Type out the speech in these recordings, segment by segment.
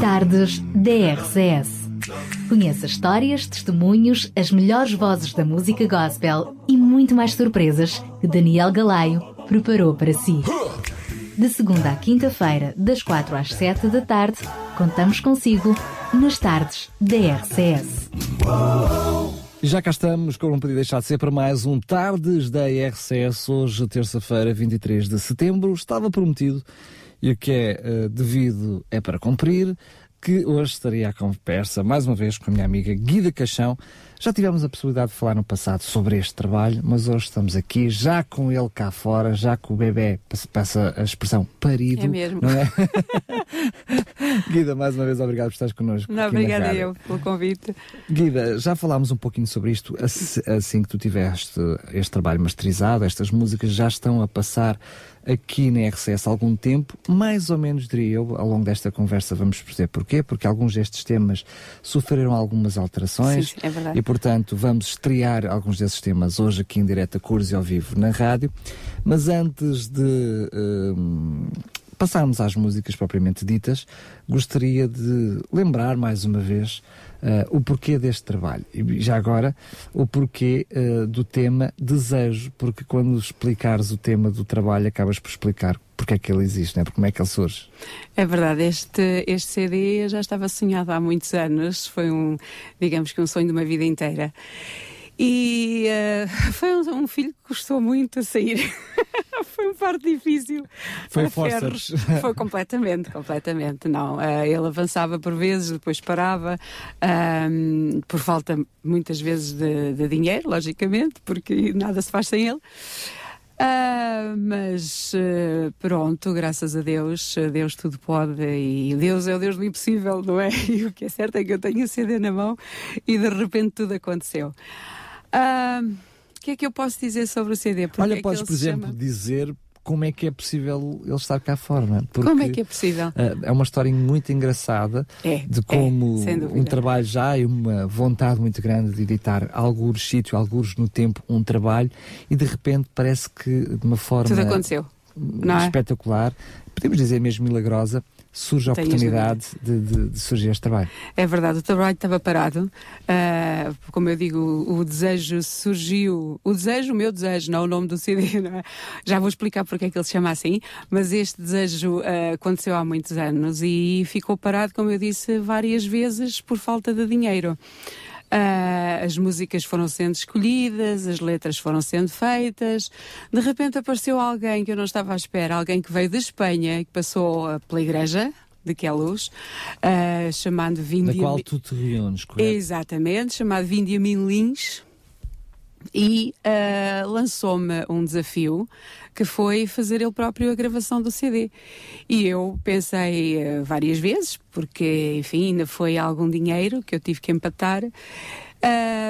Tardes DRCS. Conheça histórias, testemunhos, as melhores vozes da música gospel e muito mais surpresas que Daniel Galaio preparou para si. De segunda à quinta-feira, das quatro às sete da tarde, contamos consigo nas tardes DRCS. Já cá estamos, como não podia deixar de ser, para mais um Tardes da hoje, terça-feira, 23 de setembro. Estava prometido e o que é uh, devido é para cumprir, que hoje estaria à conversa, mais uma vez, com a minha amiga Guida Caixão. Já tivemos a possibilidade de falar no passado sobre este trabalho, mas hoje estamos aqui, já com ele cá fora, já com o bebê, passa a expressão parido. É mesmo. Não é? Guida, mais uma vez, obrigado por estares connosco. Não, obrigada eu pelo convite. Guida, já falámos um pouquinho sobre isto, assim que tu tiveste este trabalho masterizado, estas músicas já estão a passar aqui na RCS há algum tempo, mais ou menos diria eu, ao longo desta conversa vamos perceber porquê, porque alguns destes temas sofreram algumas alterações Sim, é verdade. e portanto vamos estrear alguns desses temas hoje aqui em direto a cores e ao vivo na rádio, mas antes de um, passarmos às músicas propriamente ditas, gostaria de lembrar mais uma vez uh, o porquê deste trabalho. E já agora, o porquê uh, do tema desejo, porque quando explicares o tema do trabalho, acabas por explicar porque é que ele existe, né? como é que ele surge. É verdade, este, este CD já estava sonhado há muitos anos, foi um, digamos que um sonho de uma vida inteira. E uh, foi um, um, filho que custou muito a sair. foi um parto difícil. Foi forças. Foi completamente, completamente. Não, uh, ele avançava por vezes, depois parava, uh, por falta muitas vezes de, de, dinheiro, logicamente, porque nada se faz sem ele. Uh, mas uh, pronto, graças a Deus, Deus tudo pode e Deus é o Deus do impossível, não é? E o que é certo é que eu tenho o CD na mão e de repente tudo aconteceu. Uh, o que é que eu posso dizer sobre o CD? Porque Olha, é podes, por exemplo, chama... dizer como é que é possível ele estar cá fora, é? Porque, como é que é possível? Uh, é uma história muito engraçada é, de como é, um trabalho já e uma vontade muito grande de editar alguns sítios, alguns no tempo, um trabalho e de repente parece que de uma forma Tudo aconteceu. Não é? espetacular, podemos dizer mesmo milagrosa, surge a oportunidade de, de, de, surgir este trabalho. É verdade, o trabalho estava parado. Uh, como eu digo, o, o, desejo surgiu. O desejo, o meu desejo, não o nome do CD, é? Já vou explicar porque é que ele se chama assim, mas este desejo uh, aconteceu há muitos anos e ficou parado, como eu disse, várias vezes por falta de dinheiro. Uh, as músicas foram sendo escolhidas, as letras foram sendo feitas. De repente apareceu alguém que eu não estava à espera, alguém que veio de Espanha, que passou pela igreja, de é luz, uh, chamado Vindia... Da qual tu te reúnes, correto? Exatamente, chamado Vindiamin Lins, e uh, lançou-me um desafio que foi fazer ele próprio a gravação do CD. E eu pensei uh, várias vezes, porque, enfim, ainda foi algum dinheiro que eu tive que empatar, uh,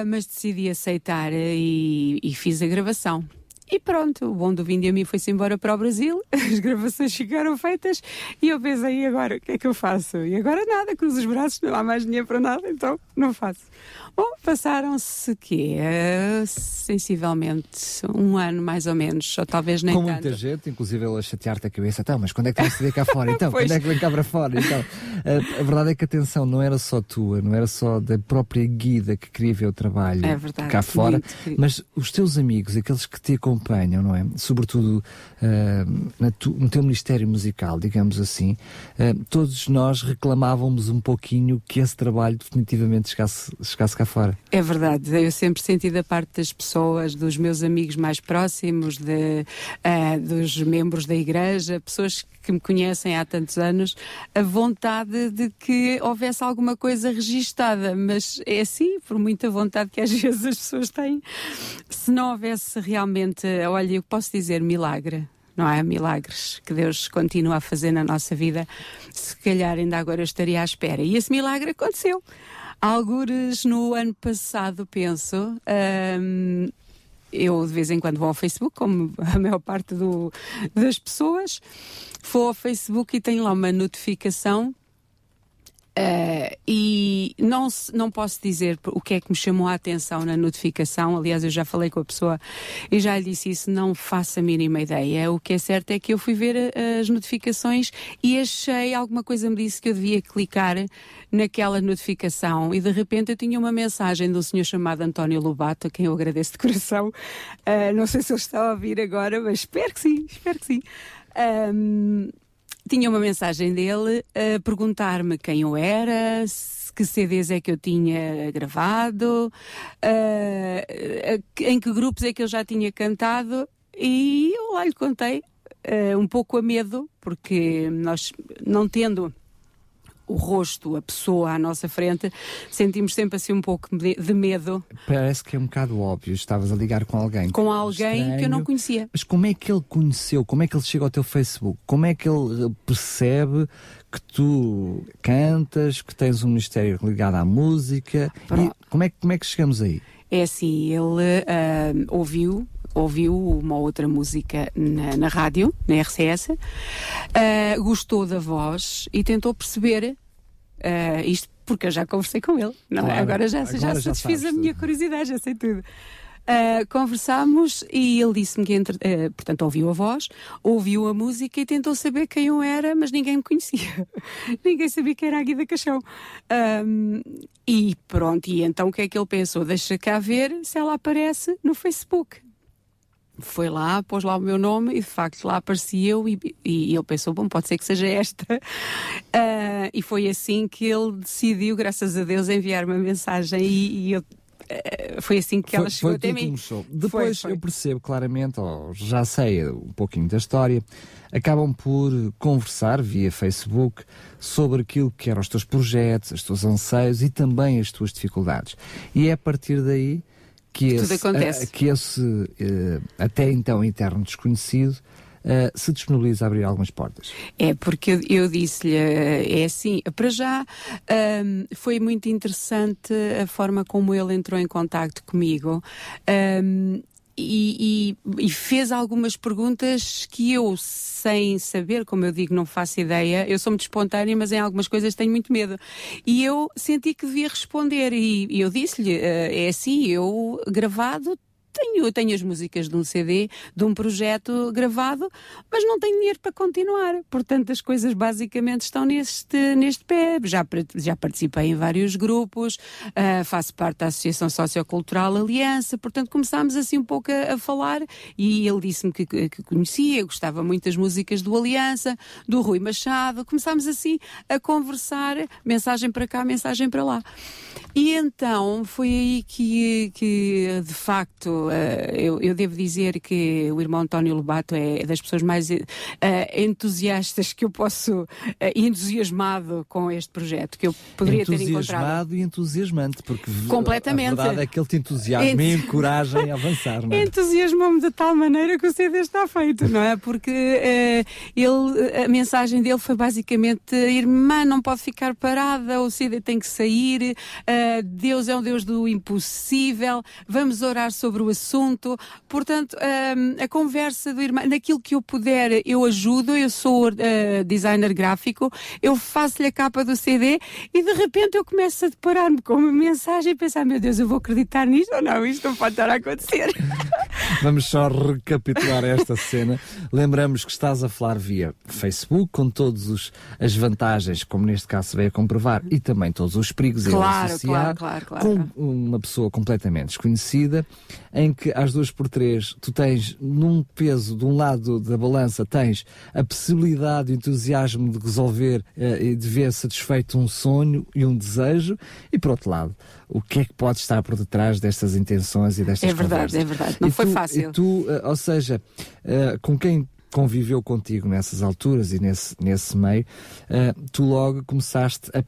mas decidi aceitar e, e fiz a gravação. E pronto, o bom do Vinde a mim foi-se embora para o Brasil, as gravações ficaram feitas e eu pensei, e agora o que é que eu faço? E agora nada, cruzo os braços, não há mais dinheiro para nada, então não faço. Bom, passaram-se que é, sensivelmente um ano mais ou menos, ou talvez nem Com tanto. muita gente, inclusive ele a chatear-te a cabeça, então, mas quando é que vais ver cá fora? Então, quando é que vem cá para fora? Então, a, a, verdade é que a atenção não era só tua, não era só da própria guida que queria ver o trabalho é verdade, cá fora, mas os teus amigos, aqueles que te acompanham, não é? Sobretudo uh, tu, no teu ministério musical, digamos assim, uh, todos nós reclamávamos um pouquinho que esse trabalho definitivamente chegasse, chegasse cá fora. É verdade, eu sempre senti da parte das pessoas, dos meus amigos mais próximos, de, uh, dos membros da igreja, pessoas que me conhecem há tantos anos, a vontade de que houvesse alguma coisa registada, mas é assim, por muita vontade que às vezes as pessoas têm. Se não houvesse realmente, olha, eu posso dizer milagre, não é? Milagres que Deus continua a fazer na nossa vida, se calhar ainda agora eu estaria à espera. E esse milagre aconteceu. Algures no ano passado, penso, um, eu de vez em quando vou ao Facebook, como a maior parte do, das pessoas, vou ao Facebook e tenho lá uma notificação Uh, e não, não posso dizer o que é que me chamou a atenção na notificação. Aliás, eu já falei com a pessoa e já lhe disse isso, não faço a mínima ideia. O que é certo é que eu fui ver uh, as notificações e achei, alguma coisa me disse que eu devia clicar naquela notificação e de repente eu tinha uma mensagem de um senhor chamado António Lobato, a quem eu agradeço de coração. Uh, não sei se ele está a ouvir agora, mas espero que sim, espero que sim. Um, tinha uma mensagem dele a perguntar-me quem eu era, que CDs é que eu tinha gravado, em que grupos é que eu já tinha cantado, e eu lá lhe contei, uh, um pouco a medo, porque nós, não tendo o rosto, a pessoa à nossa frente, sentimos sempre assim um pouco de medo. Parece que é um bocado óbvio, estavas a ligar com alguém. Com alguém estranho, que eu não conhecia. Mas como é que ele conheceu? Como é que ele chega ao teu Facebook? Como é que ele percebe que tu cantas, que tens um ministério ligado à música? como, é, como é que chegamos aí? É assim, ele uh, ouviu ouviu uma outra música na, na rádio, na RCS, uh, gostou da voz e tentou perceber uh, isto porque eu já conversei com ele. Não, é? claro, agora já, agora já, já satisfiz a minha curiosidade, já sei tudo. Uh, conversámos e ele disse-me que, entre, uh, portanto, ouviu a voz, ouviu a música e tentou saber quem eu era, mas ninguém me conhecia. ninguém sabia que era a Guida Caixão. Um, e pronto, e então o que é que ele pensou? Deixa cá ver se ela aparece no Facebook foi lá, pôs lá o meu nome e de facto lá apareci eu e, e ele pensou, bom, pode ser que seja esta. Uh, e foi assim que ele decidiu, graças a Deus, enviar uma mensagem e, e eu uh, foi assim que foi, ela chegou foi até mim. Começou. Depois foi, eu percebo claramente, ou já sei um pouquinho da história, acabam por conversar via Facebook sobre aquilo que eram os teus projetos, os teus anseios e também as tuas dificuldades. E é a partir daí que esse, uh, que esse até então interno desconhecido Uh, se disponibiliza a abrir algumas portas. É, porque eu, eu disse-lhe, é assim, para já um, foi muito interessante a forma como ele entrou em contato comigo. Um, e, e, e, fez algumas perguntas que eu, sem saber, como eu digo, não faço ideia, eu sou muito espontânea, mas em algumas coisas tenho muito medo. E eu senti que devia responder, e, e eu disse-lhe: uh, é assim, eu gravado tenho, tenho as músicas de um CD, de um projeto gravado, mas não tenho dinheiro para continuar. Portanto, as coisas basicamente estão neste, neste pé. Já, já participei em vários grupos, uh, faço parte da Associação Sociocultural Aliança, portanto, começámos assim um pouco a, a falar e ele disse-me que, que, conhecia, gostava muito das músicas do Aliança, do Rui Machado. Começámos assim a conversar, mensagem para cá, mensagem para lá. E então foi aí que, que de facto, uh, eu, eu, devo dizer que o irmão António Lobato é das pessoas mais uh, entusiastas que eu posso, uh, entusiasmado com este projeto, que eu poderia ter encontrado. Entusiasmado e entusiasmante, porque Completamente. a verdade é que ele te entusiasma Ent... e encoraja a avançar. Não é? Entusiasmou-me de tal maneira que o CD está feito, não é? Porque ele, a mensagem dele foi basicamente: irmã, não pode ficar parada, o CD tem que sair. Uh, Deus é um Deus do impossível, vamos orar sobre o assunto. Portanto, uh, a conversa do irmão, naquilo que eu puder, eu ajudo. Eu sou uh, designer gráfico, eu faço-lhe a capa do CD e de repente eu começo a deparar-me com uma mensagem e pensar: meu Deus, eu vou acreditar nisto ou não? Isto não pode estar a acontecer. Vamos só recapitular esta cena. Lembramos que estás a falar via Facebook, com todas as vantagens, como neste caso se veio a comprovar, e também todos os perigos claro, claro, claro, claro, com uma pessoa completamente desconhecida, em que às duas por três tu tens num peso de um lado da balança tens a possibilidade e entusiasmo de resolver uh, e de ver satisfeito um sonho e um desejo, e por outro lado, o que é que pode estar por detrás destas intenções e destas É verdade, conversas. é verdade. Não e foi tu, fácil. Tu, uh, ou seja, uh, com quem conviveu contigo nessas alturas e nesse, nesse meio, uh, tu logo começaste a,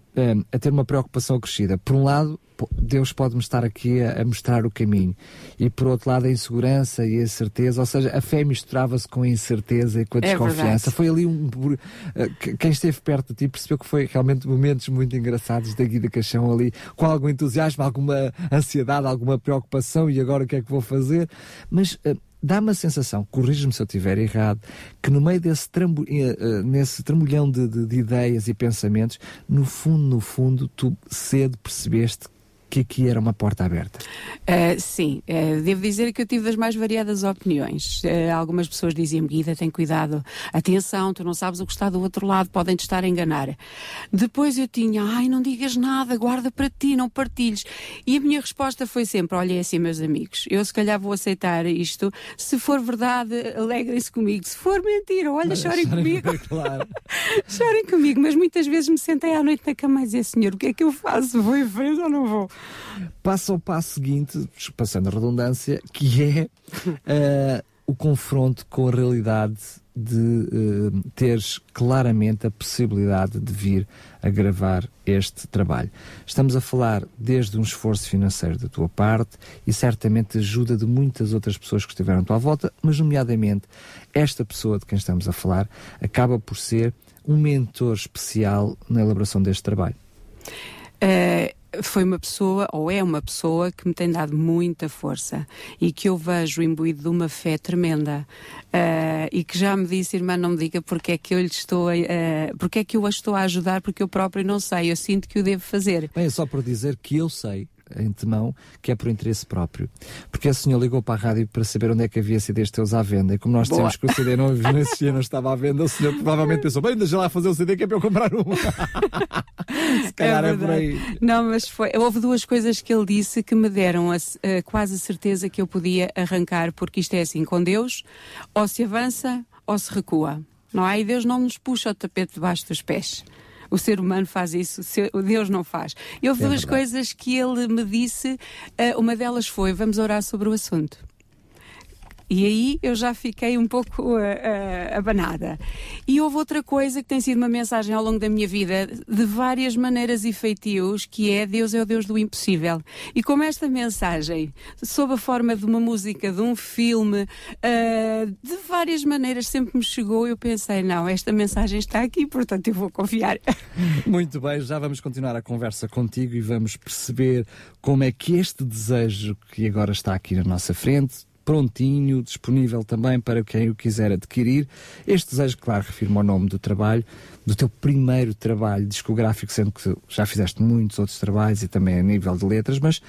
a, ter uma preocupação crescida. Por um lado, Deus pode-me estar aqui a, a, mostrar o caminho, e por outro lado, a insegurança e a certeza, ou seja, a fé misturava-se com a incerteza e com a é desconfiança. Foi ali um. Uh, quem esteve perto de ti percebeu que foi realmente momentos muito engraçados da Guida Caixão ali, com algum entusiasmo, alguma ansiedade, alguma preocupação, e agora o que é que vou fazer? Mas. Uh, dá-me a sensação, corrige-me se eu estiver errado, que no meio desse trambo, uh, nesse trambolhão de, de, de ideias e pensamentos, no fundo, no fundo, tu cedo percebeste que aqui era uma porta aberta. Uh, sim, uh, devo dizer que eu tive as mais variadas opiniões. Uh, algumas pessoas diziam-me, Guida, tem cuidado, atenção, tu não sabes o que está do outro lado, podem te estar a enganar. Depois eu tinha, ai, não digas nada, guarda para ti, não partilhes. E a minha resposta foi sempre, olha, é assim, meus amigos, eu se calhar vou aceitar isto, se for verdade, alegrem-se comigo, se for mentira, olha, chorem comigo. Claro. chorem comigo, mas muitas vezes me sentei à noite na cama e dizia, senhor, o que é que eu faço? Vou em frente ou não vou? Passa ao passo seguinte, passando a redundância, que é uh, o confronto com a realidade de uh, teres claramente a possibilidade de vir a gravar este trabalho. Estamos a falar desde um esforço financeiro da tua parte e certamente ajuda de muitas outras pessoas que estiveram à tua volta, mas nomeadamente esta pessoa de quem estamos a falar acaba por ser um mentor especial na elaboração deste trabalho. Uh foi uma pessoa, ou é uma pessoa, que me tem dado muita força e que eu vejo imbuído de uma fé tremenda uh, e que já me disse, irmã, não me diga porque é que eu lhe estou uh, porque é que eu a estou a ajudar, porque eu próprio não sei, eu sinto que o devo fazer. Bem, é só por dizer que eu sei antemão que é por interesse próprio. Porque a senhor ligou para a rádio para saber onde é que havia CDs teus à venda e como nós dissemos que o CD não, existia, não estava à venda, o senhor provavelmente pensou, bem, deixa lá fazer o CD que é para eu comprar um. Se calhar é, é, por aí. Não, mas foi. Houve duas coisas que ele disse que me deram a, a, quase a certeza que eu podia arrancar, porque isto é assim, com Deus, ou se avança ou se recua. Não é? E Deus não nos puxa o tapete debaixo dos pés o ser humano faz isso, o Deus não faz. E houve é duas coisas que ele me disse, uh, uma delas foi: vamos orar sobre o assunto. E aí eu já fiquei um pouco uh, uh, abanada. E houve outra coisa que tem sido uma mensagem ao longo da minha vida, de várias maneiras e feitios, que é Deus é o Deus do impossível. E como esta mensagem, sob a forma de uma música, de um filme, uh, de várias maneiras sempre me chegou, eu pensei, não, esta mensagem está aqui, portanto eu vou confiar. Muito bem, já vamos continuar a conversa contigo e vamos perceber como é que este desejo que agora está aqui na nossa frente, prontinho, disponível também para quem o quiser adquirir. Este desejo, claro, refirma o nome do trabalho, do teu primeiro trabalho discográfico, sendo que já fizeste muitos outros trabalhos e também a nível de letras, mas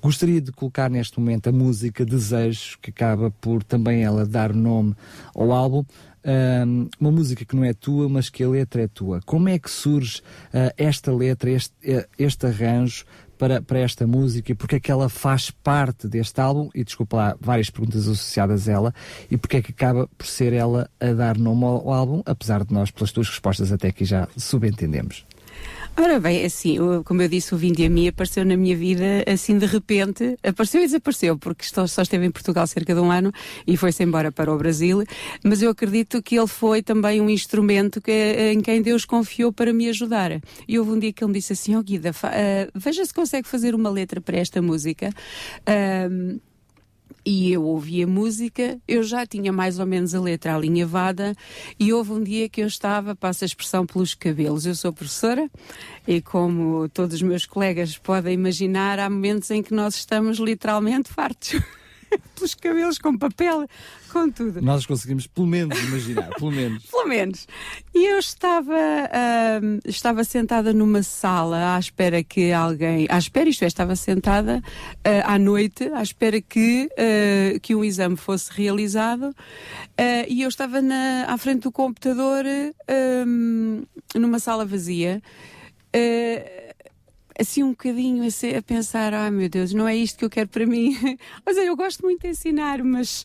gostaria de colocar neste momento a música Desejos, que acaba por também ela dar nome ao álbum. Um, uma música que não é tua, mas que a letra é tua. Como é que surge uh, esta letra, este, este arranjo? Para, para esta música e porque é que ela faz parte deste álbum e desculpa lá, várias perguntas associadas a ela e porque é que acaba por ser ela a dar nome ao, álbum, apesar de nós, pelas tuas respostas até aqui já subentendemos. Ora bem, assim, como eu disse, o Vinde a mim apareceu na minha vida assim de repente, apareceu e desapareceu, porque só esteve em Portugal cerca de um ano e foi-se embora para o Brasil, mas eu acredito que ele foi também um instrumento que, em quem Deus confiou para me ajudar. E houve um dia que ele me disse assim, ó oh, Guida, uh, veja se consegue fazer uma letra para esta música. Uh, e eu ouvi a música, eu já tinha mais ou menos a letra alinhavada e houve um dia que eu estava, passo a expressão, pelos cabelos. Eu sou professora e como todos os meus colegas podem imaginar, há momentos em que nós estamos literalmente fartos. pelos cabelos, com papel, com tudo. Nós conseguimos pelo menos imaginar, pelo menos. pelo menos. E eu estava, uh, estava sentada numa sala à espera que alguém, à espera, isto é, estava sentada uh, à noite, à espera que, uh, que um exame fosse realizado e eu estava na, à frente do computador numa sala vazia. Uh, assim um bocadinho a, a pensar, ah meu Deus, não é isto que eu quero para mim. Ou seja, eu gosto muito de ensinar, mas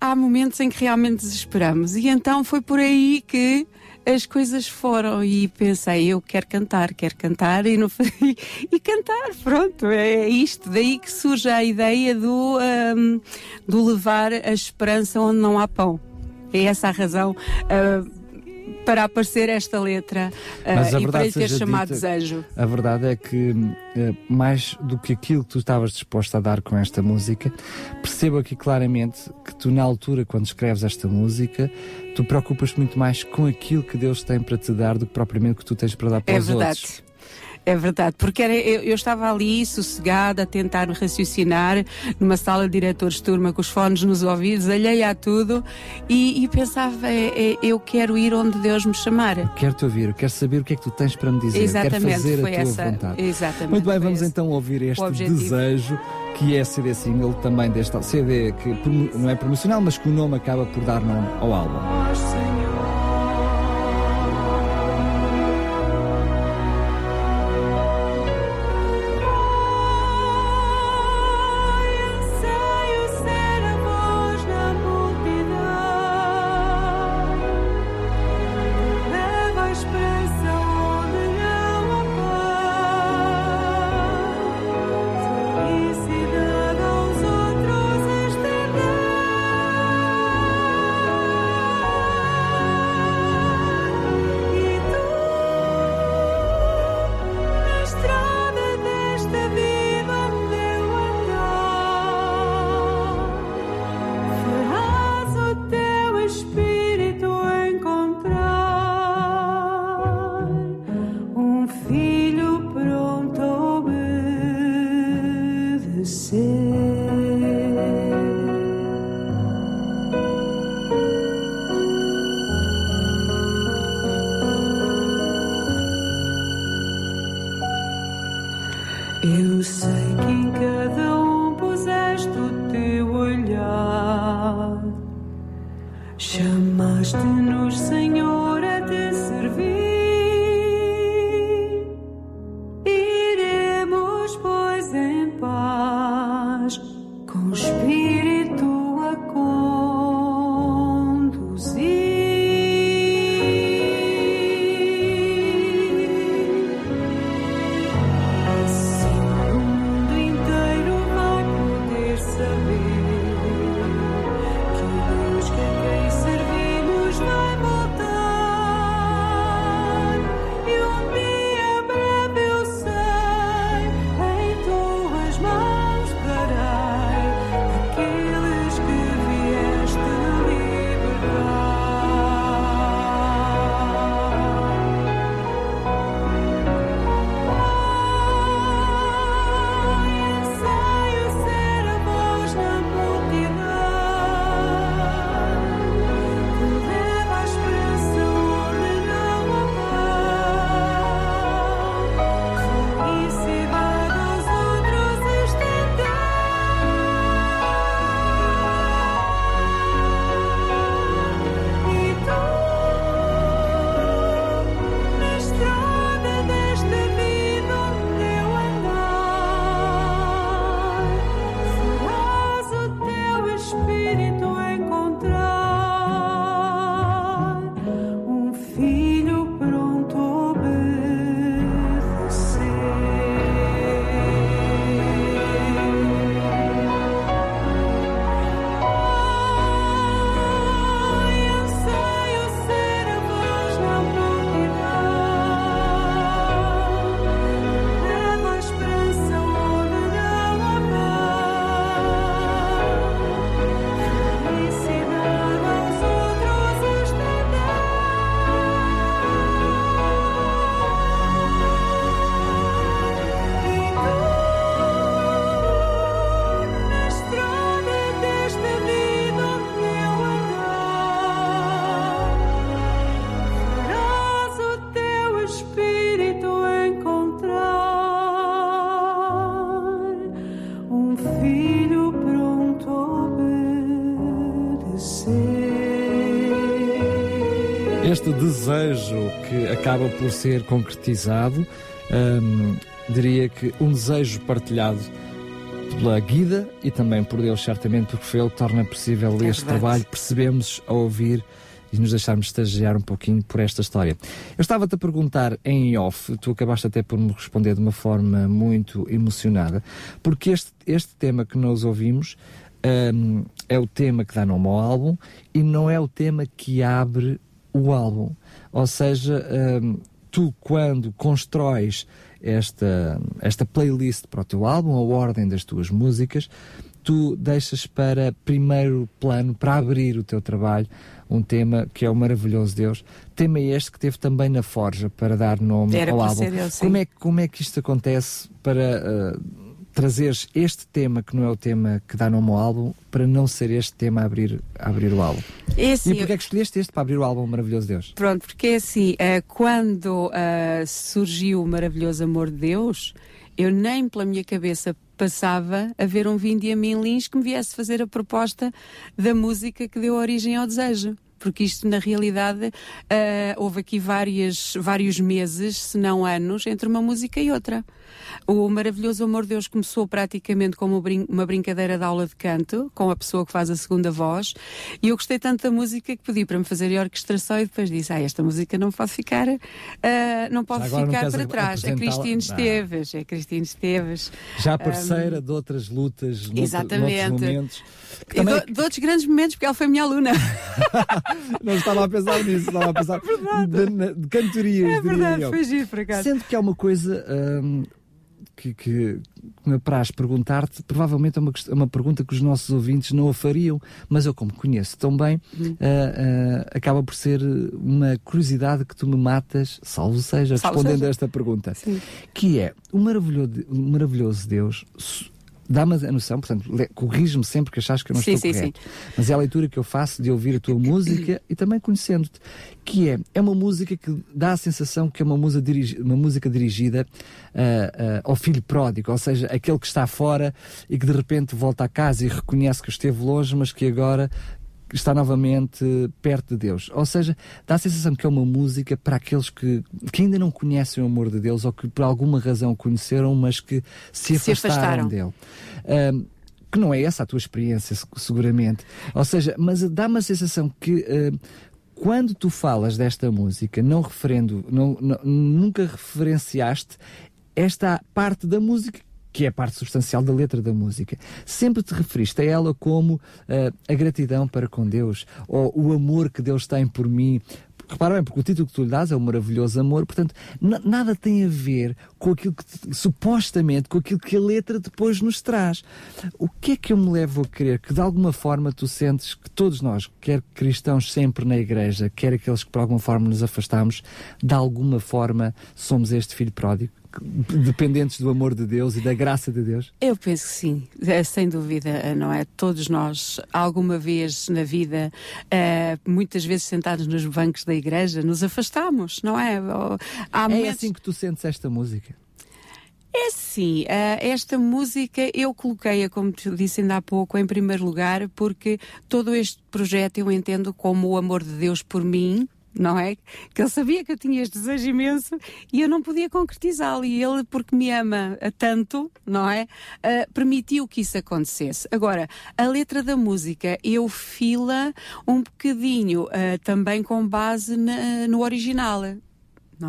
há momentos em que realmente desesperamos. E então foi por aí que as coisas foram e pensei, eu quero cantar, quero cantar e, não, e, e cantar, pronto, é isto. Daí que surge a ideia do, um, do levar a esperança onde não há pão. É essa a razão. Uh, para aparecer esta letra uh, e para lhe ter chamado dita, desejo. A verdade é que, uh, mais do que aquilo que tu estavas disposta a dar com esta música, percebo aqui claramente que tu, na altura, quando escreves esta música, tu preocupas muito mais com aquilo que Deus tem para te dar do que propriamente o que tu tens para dar para é os verdade. outros. É verdade, porque era, eu, eu, estava ali sossegada a tentar raciocinar numa sala de diretores de turma com os fones nos ouvidos, alheia a tudo e, e pensava, é, é, eu quero ir onde Deus me chamar. Quero te ouvir, quero saber o que é que tu tens para me dizer, exatamente, quero fazer foi a tua essa, vontade. Exatamente. Muito bem, vamos então ouvir este desejo que é CD single também deste CD que não é promocional, mas que o nome acaba por dar nome ao álbum. Acaba por ser concretizado, hum, diria que um desejo partilhado pela Guida e também por Deus, certamente, porque foi ele que torna possível é este verdade. trabalho, percebemos a ouvir e nos deixarmos estagiar um pouquinho por esta história. Eu estava-te a perguntar em off, tu acabaste até por me responder de uma forma muito emocionada, porque este, este tema que nós ouvimos um, é o tema que dá nome ao álbum e não é o tema que abre o álbum. Ou seja, um, tu quando constróis esta, esta playlist para o teu álbum, a ordem das tuas músicas, tu deixas para primeiro plano, para abrir o teu trabalho, um tema que é o maravilhoso Deus. Tema este que teve também na Forja para dar nome Era ao álbum. como, é, que- como é que isto acontece para uh, trazeres este tema que não é o tema que dá nome ao álbum, para não ser este tema a abrir, a abrir o álbum? É E assim, porquê é que escolheste este para abrir o álbum Maravilhoso Deus? Pronto, porque é assim, eh, quando eh, surgiu o maravilhoso amor de Deus, eu nem pela minha cabeça passava a ver um mim Lins que me viesse fazer a proposta da música que deu origem ao desejo. Porque isto, na realidade, eh, houve aqui várias, vários meses, se não anos, entre uma música e outra. O Maravilhoso Amor de Deus começou praticamente como uma brincadeira de aula de canto, com a pessoa que faz a segunda voz, e eu gostei tanto da música que pedi para me fazer a orquestração e depois disse: Ah, esta música não pode ficar, ah, não pode agora não ficar queres para trás. É Não. Esteves, é Cristine Esteves. Já parceira de outras lutas, Exatamente. noutros momentos. E também de, de outros grandes momentos, porque ela foi minha aluna. não estava a pensar nisso, estava a pensar de, na- de cantorias, é verdade, foi giro por acaso. Sendo que é uma coisa hum, que, que me apraz perguntar-te, provavelmente é uma, é uma pergunta que os nossos ouvintes não a fariam, mas eu, como conheço tão bem, Uhum. ah, ah, acaba por ser uma curiosidade que tu me matas, salvo seja, Salvo respondendo seja. a esta pergunta, Sim. que é o maravilhoso, o maravilhoso Deus. Dá-me a noção, portanto, corrige-me sempre que achas que eu não Sim, estou sim, correto. Mas é a leitura que eu faço de ouvir a tua música e também conhecendo-te, que é, é uma música que dá a sensação que é uma música, dirigi- uma música dirigida ah, ah, ao filho pródigo, ou seja, aquele que está fora e que de repente volta a casa e reconhece que esteve longe, mas que agora está novamente perto de Deus. Ou seja, dá a sensação que é uma música para aqueles que, que ainda não conhecem o amor de Deus ou que por alguma razão o conheceram, mas que se Se afastaram, afastaram. dele. Ahm, que não é essa a tua experiência, se- seguramente. Ou seja, mas dá-me a sensação que ahm, quando tu falas desta música, não referendo, não, não- nunca referenciaste esta parte da música que é a parte substancial da letra da música. Sempre te referiste a ela como ah, a gratidão para com Deus, ou o amor que Deus tem por mim. Repara bem, porque o título que tu lhe dás é o maravilhoso amor, portanto, na- nada tem a ver com aquilo que, te- supostamente, com aquilo que a letra depois nos traz. O que é que eu me levo a crer? Que de alguma forma tu sentes que todos nós, quer cristãos sempre na igreja, quer aqueles que por alguma forma nos afastamos, de alguma forma somos este filho pródigo, dependentes do amor de Deus e da graça de Deus? Eu penso que sim, É, sem dúvida, não é? Todos nós, alguma vez na vida, eh, muitas vezes sentados nos bancos da igreja, nos afastamos, não é? Há É momentos- assim que tu sentes esta música? É sim, esta música eu coloquei-a, como te disse ainda há pouco, em primeiro lugar, porque todo este projeto eu entendo como o amor de Deus por mim, não é? Que ele sabia que eu tinha este desejo imenso e eu não podia concretizá-lo. E ele, porque me ama tanto, não é? Eh, permitiu que isso acontecesse. Agora, a letra da música eu fila um bocadinho eh, também com base na- no original.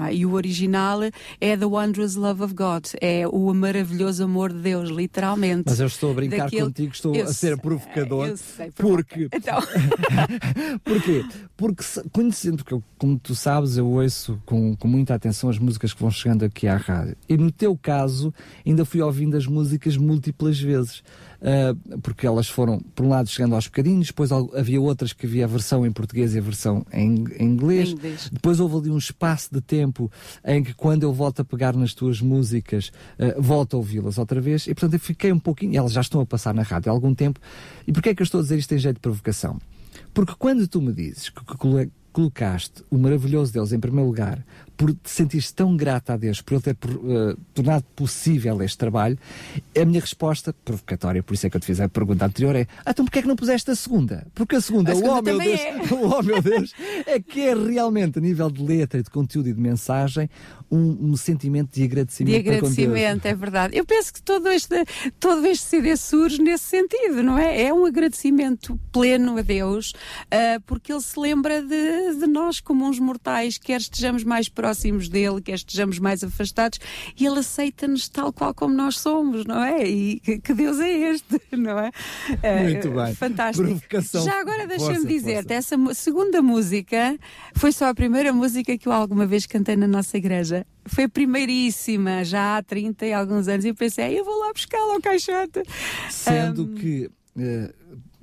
É? E o original é The Wondrous Love of God, é o maravilhoso amor de Deus, literalmente. Mas eu estou a brincar Daquele- contigo, estou Eu a ser sei, provocador. eu sei, porque Então, Porquê? Porque conhecendo que eu, como tu sabes, eu ouço com, com muita atenção as músicas que vão chegando aqui à rádio. E no teu caso, ainda fui ouvindo as músicas múltiplas vezes. Ah, porque elas foram, por um lado, chegando aos bocadinhos, depois havia outras que havia a versão em português e a versão em, em inglês. Em inglês. Depois houve ali um espaço de tempo em que, quando eu volto a pegar nas tuas músicas, ah, volto a ouvi-las outra vez. E, portanto, eu fiquei um pouquinho. Elas já estão a passar na rádio há algum tempo. E porquê é que eu estou a dizer isto em jeito de provocação? Porque quando tu me dizes que que colo- colocaste o maravilhoso Deus em primeiro lugar, por te sentires tão grata a Deus, por ele ter eh, tornado possível este trabalho, a minha resposta, provocatória, por isso é que eu te fiz a pergunta anterior, é: ah, então porquê é que não puseste a segunda? Porque a segunda, A segunda oh meu Deus, é. oh meu Deus, é que é realmente, a nível de letra, de conteúdo e de mensagem, um, um sentimento de agradecimento, de agradecimento, é verdade. Eu penso que todo este, todo este CD surge nesse sentido, não é? É um agradecimento pleno a Deus, ah, porque Ele se lembra de, de nós como uns mortais, quer estejamos mais próximos próximos dele, quer estejamos mais afastados, e ele aceita-nos tal qual como nós somos, não é? E que, Deus é este, não é? Muito uh, bem. Fantástico. Provocação. Já agora deixa-me dizer-te, essa segunda música foi só a primeira música que eu alguma vez cantei na nossa igreja. Foi a primeiríssima, já há 30 e alguns anos, e eu pensei, eu vou lá buscá-la ao caixote. Sendo um, que. Uh,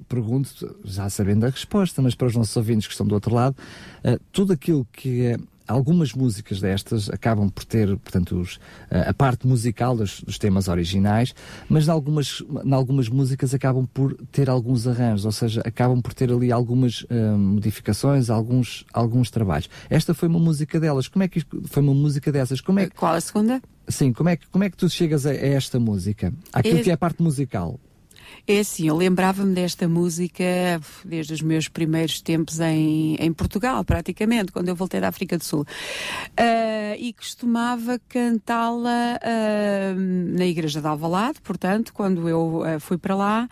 pergunto, já sabendo a resposta, mas para os nossos ouvintes que estão do outro lado, uh, tudo aquilo que é algumas músicas destas acabam por ter, portanto, os, a parte musical dos, dos, temas originais, mas em algumas, em algumas músicas acabam por ter alguns arranjos, ou seja, acabam por ter ali algumas uh, modificações, alguns, alguns trabalhos. Esta foi uma música delas. Como é que foi uma música dessas? Como é que, Qual a segunda? Sim, como é que, como é que tu chegas a, a esta música? Aquilo que é a parte musical. É assim, eu lembrava-me desta música desde os meus primeiros tempos em, em Portugal, praticamente, quando eu voltei da África do Sul. Uh, e costumava cantá-la uh, na Igreja de Alvalade, portanto, quando eu uh, fui para lá,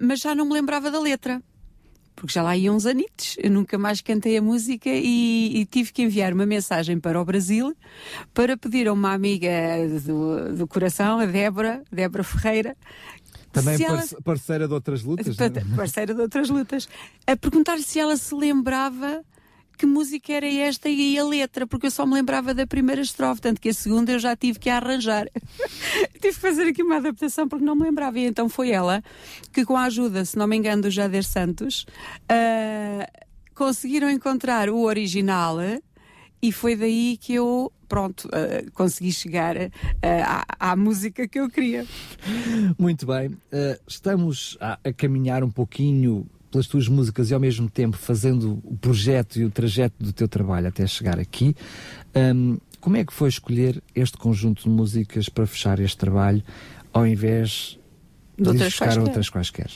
mas já não me lembrava da letra porque já lá iam uns anitos, eu nunca mais cantei a música e, e, tive que enviar uma mensagem para o Brasil para pedir a uma amiga do, do coração, a Débora, Débora Ferreira, também ela... parceira de outras lutas. É? Parceira de outras lutas. A perguntar se ela se lembrava que música era esta e a letra, porque eu só me lembrava da primeira estrofe, tanto que a segunda eu já tive que arranjar. tive que fazer aqui uma adaptação porque não me lembrava. E então foi ela que, com a ajuda, se não me engano, do Jader Santos, uh, conseguiram encontrar o original e foi daí que eu pronto, uh, consegui chegar uh, à, à, música que eu queria. Muito bem. Uh, estamos a, a, caminhar um pouquinho pelas tuas músicas e ao mesmo tempo fazendo o projeto e o trajeto do teu trabalho até chegar aqui. Um, como é que foi escolher este conjunto de músicas para fechar este trabalho ao invés de, de outras buscar quaisquer. outras quaisquer?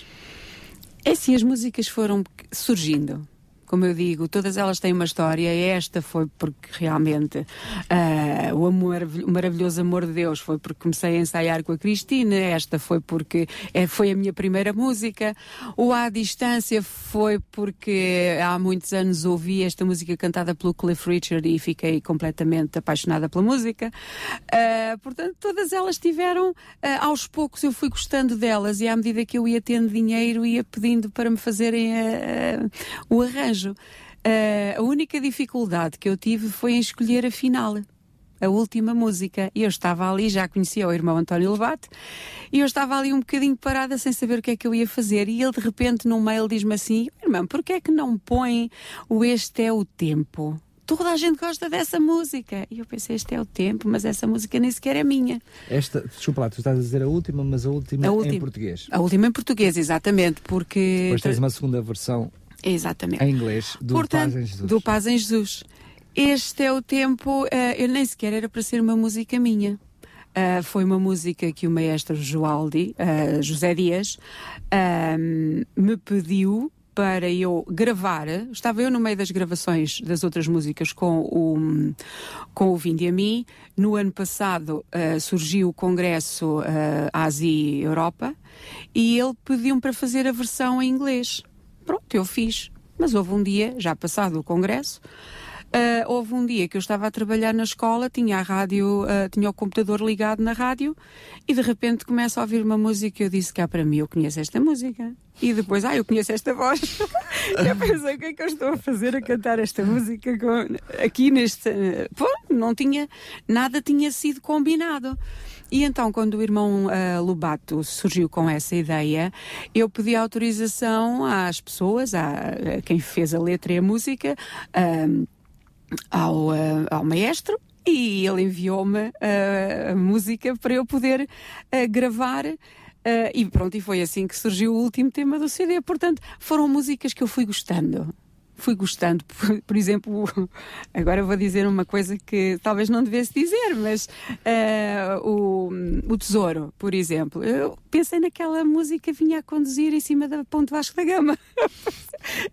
É assim, as músicas foram surgindo como eu digo, todas elas têm uma história. Esta foi porque realmente uh, o amor, o maravilhoso amor de Deus foi porque comecei a ensaiar com a Cristina. Esta foi porque é, foi a minha primeira música. O À Distância foi porque há muitos anos ouvi esta música cantada pelo Cliff Richard e fiquei completamente apaixonada pela música. Uh, portanto, todas elas tiveram, uh, aos poucos eu fui gostando delas e à medida que eu ia tendo dinheiro, ia pedindo para me fazerem o arranjo. Uh, a única dificuldade que eu tive foi em escolher a final a última música. E eu estava ali, já conhecia o irmão António Levate, e eu estava ali um bocadinho parada sem saber o que é que eu ia fazer. E ele de repente num mail diz-me assim: Irmão, porquê é que não põe o Este é o Tempo? Toda a gente gosta dessa música. E eu pensei, este é o tempo, mas essa música nem sequer é minha. Esta, desculpa lá, tu estás a dizer a última, mas a última a em português. A última em português, exatamente, porque... Depois tens uma segunda versão Exatamente. Em inglês, do Portanto, Paz em Jesus. Do Paz em Jesus. Este é o tempo, uh, eu nem sequer era para ser uma música minha. Uh, foi uma música que o maestro Joaldi, uh, José Dias, me pediu para eu gravar. Estava eu no meio das gravações das outras músicas com o, com o Vinde a mim. No ano passado uh, surgiu o Congresso uh, Ásia-Europa e ele pediu-me para fazer a versão em inglês. Pronto, eu fiz. Mas houve um dia, já passado o congresso, Uh, houve um dia que eu estava a trabalhar na escola, tinha a rádio, uh, tinha o computador ligado na rádio e de repente começo a ouvir uma música e eu disse cá para mim, eu conheço esta música. E depois, ah, eu conheço esta voz. eu pensei, o que é que eu estou a fazer a cantar esta música com... aqui neste. Pô, não tinha. Nada tinha sido combinado. E então, quando o irmão uh, Lobato surgiu com essa ideia, eu pedi autorização às pessoas, a quem fez a letra e a música, uh, ao, uh, ao maestro, e ele enviou-me a música para eu poder gravar. Uh, e pronto, e foi assim que surgiu o último tema do CD. Portanto, foram músicas que eu fui gostando fui gostando. Por, por, exemplo, agora vou dizer uma coisa que talvez não devesse dizer, mas uh, o, o Tesouro, por exemplo. Eu pensei naquela música vinha a conduzir em cima da Ponte Vasco da Gama.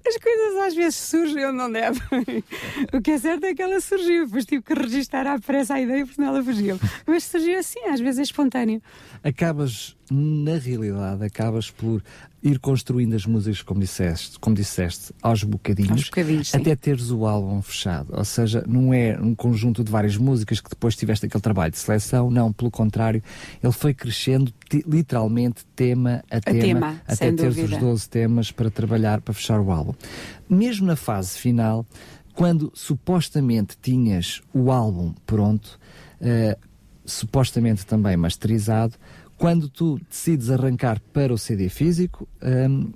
as coisas às vezes surgem onde não devem. O que é certo é que ela surgiu, depois tive que registar à pressa a ideia porque ela fugiu. Mas surgiu assim, às vezes é espontâneo. Acabas, na realidade, acabas por ir construindo as músicas, como disseste, como disseste aos bocadinhos, aos bocadinhos até teres o álbum fechado. Ou seja, não é um conjunto de várias músicas que depois tiveste aquele trabalho de seleção, não, pelo contrário, ele foi crescendo literalmente tema a, a tema, tema, até teres dúvida. os 12 temas para trabalhar, para fechar o álbum. Mesmo na fase final, quando supostamente tinhas o álbum pronto, uh, supostamente também masterizado, quando tu decides arrancar para o CD físico, um,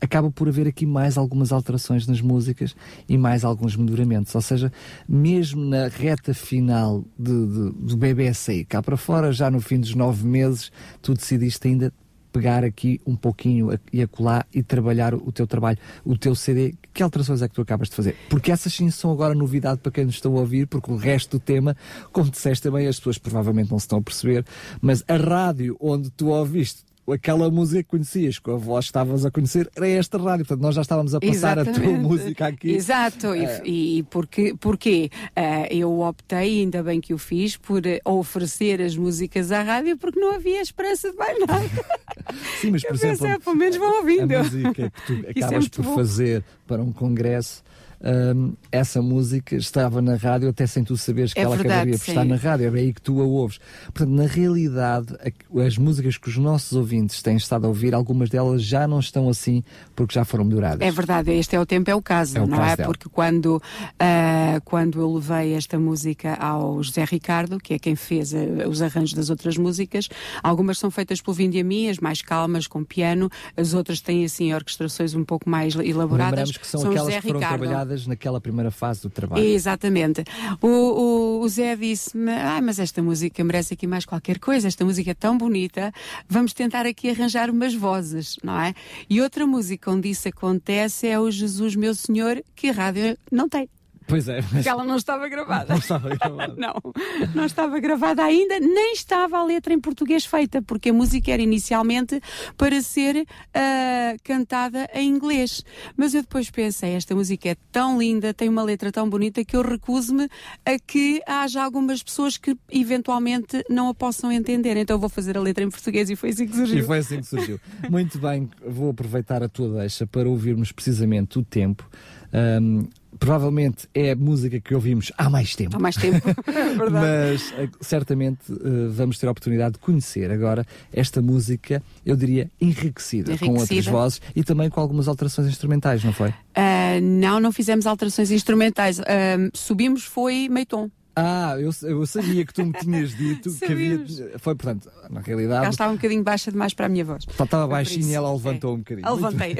acaba por haver aqui mais algumas alterações nas músicas e mais alguns melhoramentos. Ou seja, mesmo na reta final de, de, do BBC, cá para fora, já no fim dos nove meses, tu decidiste ainda pegar aqui um pouquinho e acolá e trabalhar o teu trabalho, o teu CD. Que alterações é que tu acabas de fazer? Porque essas sim são agora novidade para quem nos está a ouvir, porque o resto do tema, como disseste também, as pessoas provavelmente não se estão a perceber, mas a rádio onde tu ouviste aquela música que conhecias, com a voz que estavas a conhecer, era esta rádio. Portanto, nós já estávamos a passar Exatamente. a tua música aqui. Exato. Uh, e, e porque, porque uh, eu optei, ainda bem que o fiz, por uh, oferecer as músicas à rádio, porque não havia esperança de mais nada. Sim, mas por eu exemplo, pensei, pelo menos vão ouvindo. A música que tu é acabas é por bom. fazer para um congresso um, essa música estava na rádio até sem tu saberes que é ela verdade, acabaria por estar na rádio, é aí que tu a ouves. Portanto, na realidade, as músicas que os nossos ouvintes têm estado a ouvir, algumas delas já não estão assim porque já foram melhoradas. É verdade, este é o tempo, é o caso, é o não caso é? Dela. Porque quando, uh, quando eu levei esta música ao José Ricardo, que é quem fez uh, os arranjos das outras músicas, algumas são feitas pelo Vindi a mim, as mais calmas, com piano, as outras têm assim orquestrações um pouco mais elaboradas. Lembramos que são, são aquelas José que foram Ricardo. trabalhadas naquela primeira fase do trabalho. Exatamente. O, o, o Zé disse-me: ah, mas esta música merece aqui mais qualquer coisa, esta música é tão bonita, vamos tentar aqui arranjar umas vozes, não é? E outra música onde isso acontece é o Jesus Meu Senhor, que a rádio não tem. Pois é. Mas... Porque ela não estava gravada. Não estava gravada. não, não estava gravada ainda, nem estava a letra em português feita, porque a música era inicialmente para ser uh, cantada em inglês. Mas eu depois pensei, esta música é tão linda, tem uma letra tão bonita, que eu recuso-me a que haja algumas pessoas que eventualmente não a possam entender. Então vou fazer a letra em português e foi assim que surgiu. E foi assim que surgiu. Muito bem, vou aproveitar a tua deixa para ouvirmos precisamente o tempo. Um, provavelmente é a música que ouvimos há mais tempo. Há mais tempo, é Mas uh, certamente uh, vamos ter a oportunidade de conhecer agora esta música, eu diria, enriquecida, enriquecida. com outras vozes e também com algumas alterações instrumentais, não foi? Uh, não, não fizemos alterações instrumentais. subimos foi meio tom. Ah, eu, eu sabia que tu me tinhas dito que havia. Foi, portanto, na realidade. Já estava um bocadinho baixa demais para a minha voz. Estava baixinha e ela levantou é. um bocadinho. Levantei.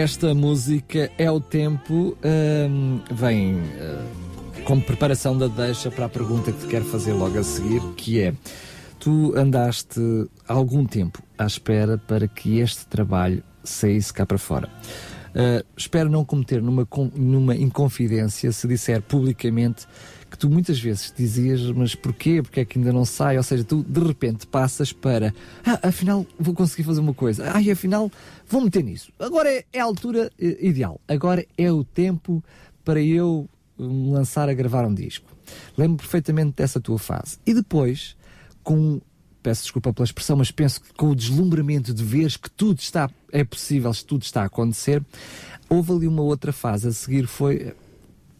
Esta música é o tempo, hum, vem uh, como preparação da deixa para a pergunta que te quero fazer logo a seguir, que é tu andaste algum tempo à espera para que este trabalho saísse cá para fora. Uh, espero não cometer numa, numa inconfidência se disser publicamente que tu muitas vezes dizias, mas porquê? Porque é que ainda não sai? Ou seja, tu de repente passas para, ah, afinal vou conseguir fazer uma coisa, ah, afinal vou meter nisso. Agora é, é a altura eh, ideal, agora é o tempo para eu me lançar a gravar um disco. Lembro perfeitamente dessa tua fase. E depois, com peço desculpa pela expressão, mas penso que com o deslumbramento de ver que tudo está é possível, tudo está a acontecer, houve ali uma outra fase a seguir foi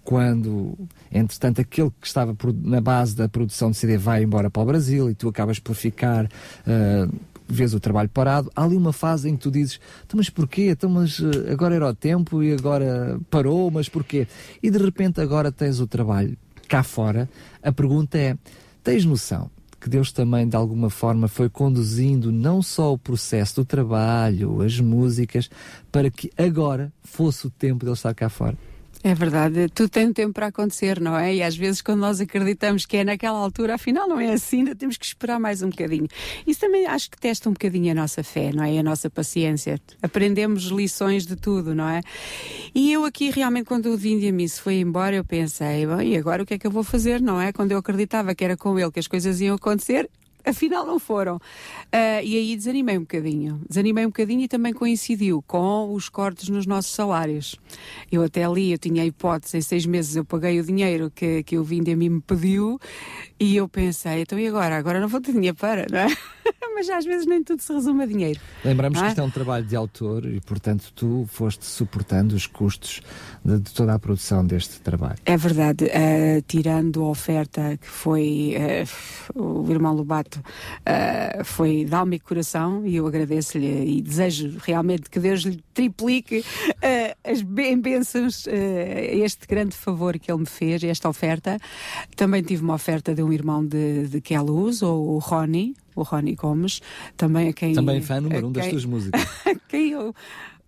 quando, entretanto, aquele que estava na base da produção de CD vai embora para o Brasil e tu acabas por ficar, uh, vês o trabalho parado, há ali uma fase em que tu dizes, então, mas porquê? Então, mas ah, agora era o tempo e agora parou, mas porquê? E de repente agora tens o trabalho cá fora. A pergunta é, tens noção que Deus também de alguma forma foi conduzindo não só o processo do trabalho, as músicas, para que agora fosse o tempo de ele estar cá fora? É verdade, tudo tem um tempo para acontecer, não é? E às vezes quando nós acreditamos que é naquela altura, afinal não é assim, ainda temos que esperar mais um bocadinho. Isso também acho que testa um bocadinho a nossa fé, não é? A nossa paciência. Aprendemos lições de tudo, não é? E eu aqui realmente quando o Vindia Miss foi embora, eu pensei, bom, e agora o que é que eu vou fazer, não é? Quando eu acreditava que era com ele que as coisas iam acontecer, afinal não foram. Uh, e aí desanimei um bocadinho. Desanimei um bocadinho e também coincidiu com os cortes nos nossos salários. Eu até ali, eu tinha a hipótese, em seis meses eu paguei o dinheiro que, que o Vinde a mim me pediu e eu pensei, então e agora? Agora não vou ter dinheiro para, não é? Mas às vezes nem tudo se resume a dinheiro. Lembramos é? que isto é um trabalho de autor e, portanto, tu foste suportando os custos de, de toda a produção deste trabalho. É verdade. Uh, tirando a oferta que foi uh, o irmão Lobato uh, foi de alma e coração e eu agradeço-lhe e desejo realmente que Deus lhe triplique as bênçãos, este grande favor que ele me fez, esta oferta. Também tive uma oferta de um irmão de, de Queluz, ou o Rony, o Rony Gomes, também a quem. Também fã número um das tuas músicas. quem eu.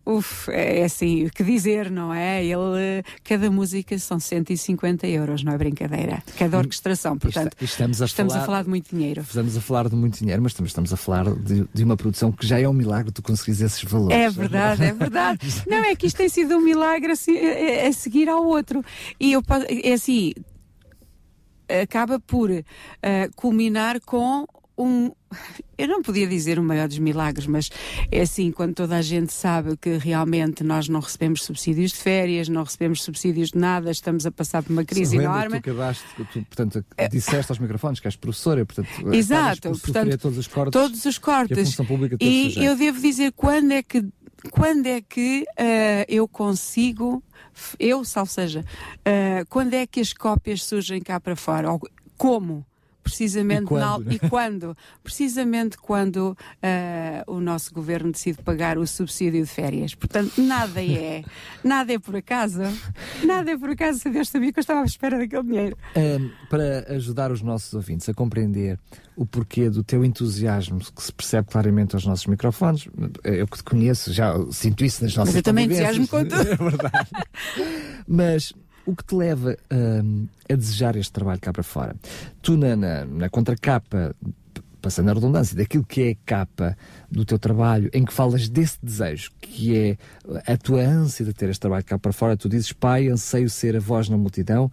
Uf, é assim, o que dizer, não é? Ele, cada música são 150 euros, não é brincadeira. Cada orquestração, portanto, estamos, a, estamos falar, a falar de muito dinheiro. Estamos a falar de muito dinheiro, mas também estamos a falar de, de uma produção que já é um milagre tu conseguires esses valores. É verdade, é verdade. não, é que isto tem sido um milagre a, a, a seguir ao outro. E eu, é assim, acaba por uh, culminar com um. Eu não podia dizer o maior dos milagres, mas é assim, quando toda a gente sabe que realmente nós não recebemos subsídios de férias, não recebemos subsídios de nada, estamos a passar por uma crise enorme. Tu acabaste, tu, portanto, é. disseste aos microfones que és professora, portanto, Exato, portanto, todos os cortes. Todos os cortes. e eu devo dizer quando é que quando é que uh, eu consigo, eu, salvo seja, uh, quando é que as cópias surgem cá para fora? Como? Precisamente e quando, na, e quando precisamente quando uh, o nosso governo decide pagar o subsídio de férias. Portanto, nada é, nada é por acaso, nada é por acaso. Se Deus sabia que eu estava à espera daquele dinheiro. Um, para ajudar os nossos ouvintes a compreender o porquê do teu entusiasmo que se percebe claramente aos nossos microfones, eu que te conheço já sinto isso nas nossas Mas eu também entusiasmo com tudo. É verdade. Mas o que te leva um, a desejar este trabalho cá para fora? Tu, na, na, na contracapa, passando a redundância, daquilo que é a capa do teu trabalho, em que falas desse desejo, que é a tua ânsia de ter este trabalho cá para fora, tu dizes, Pai, anseio ser a voz na multidão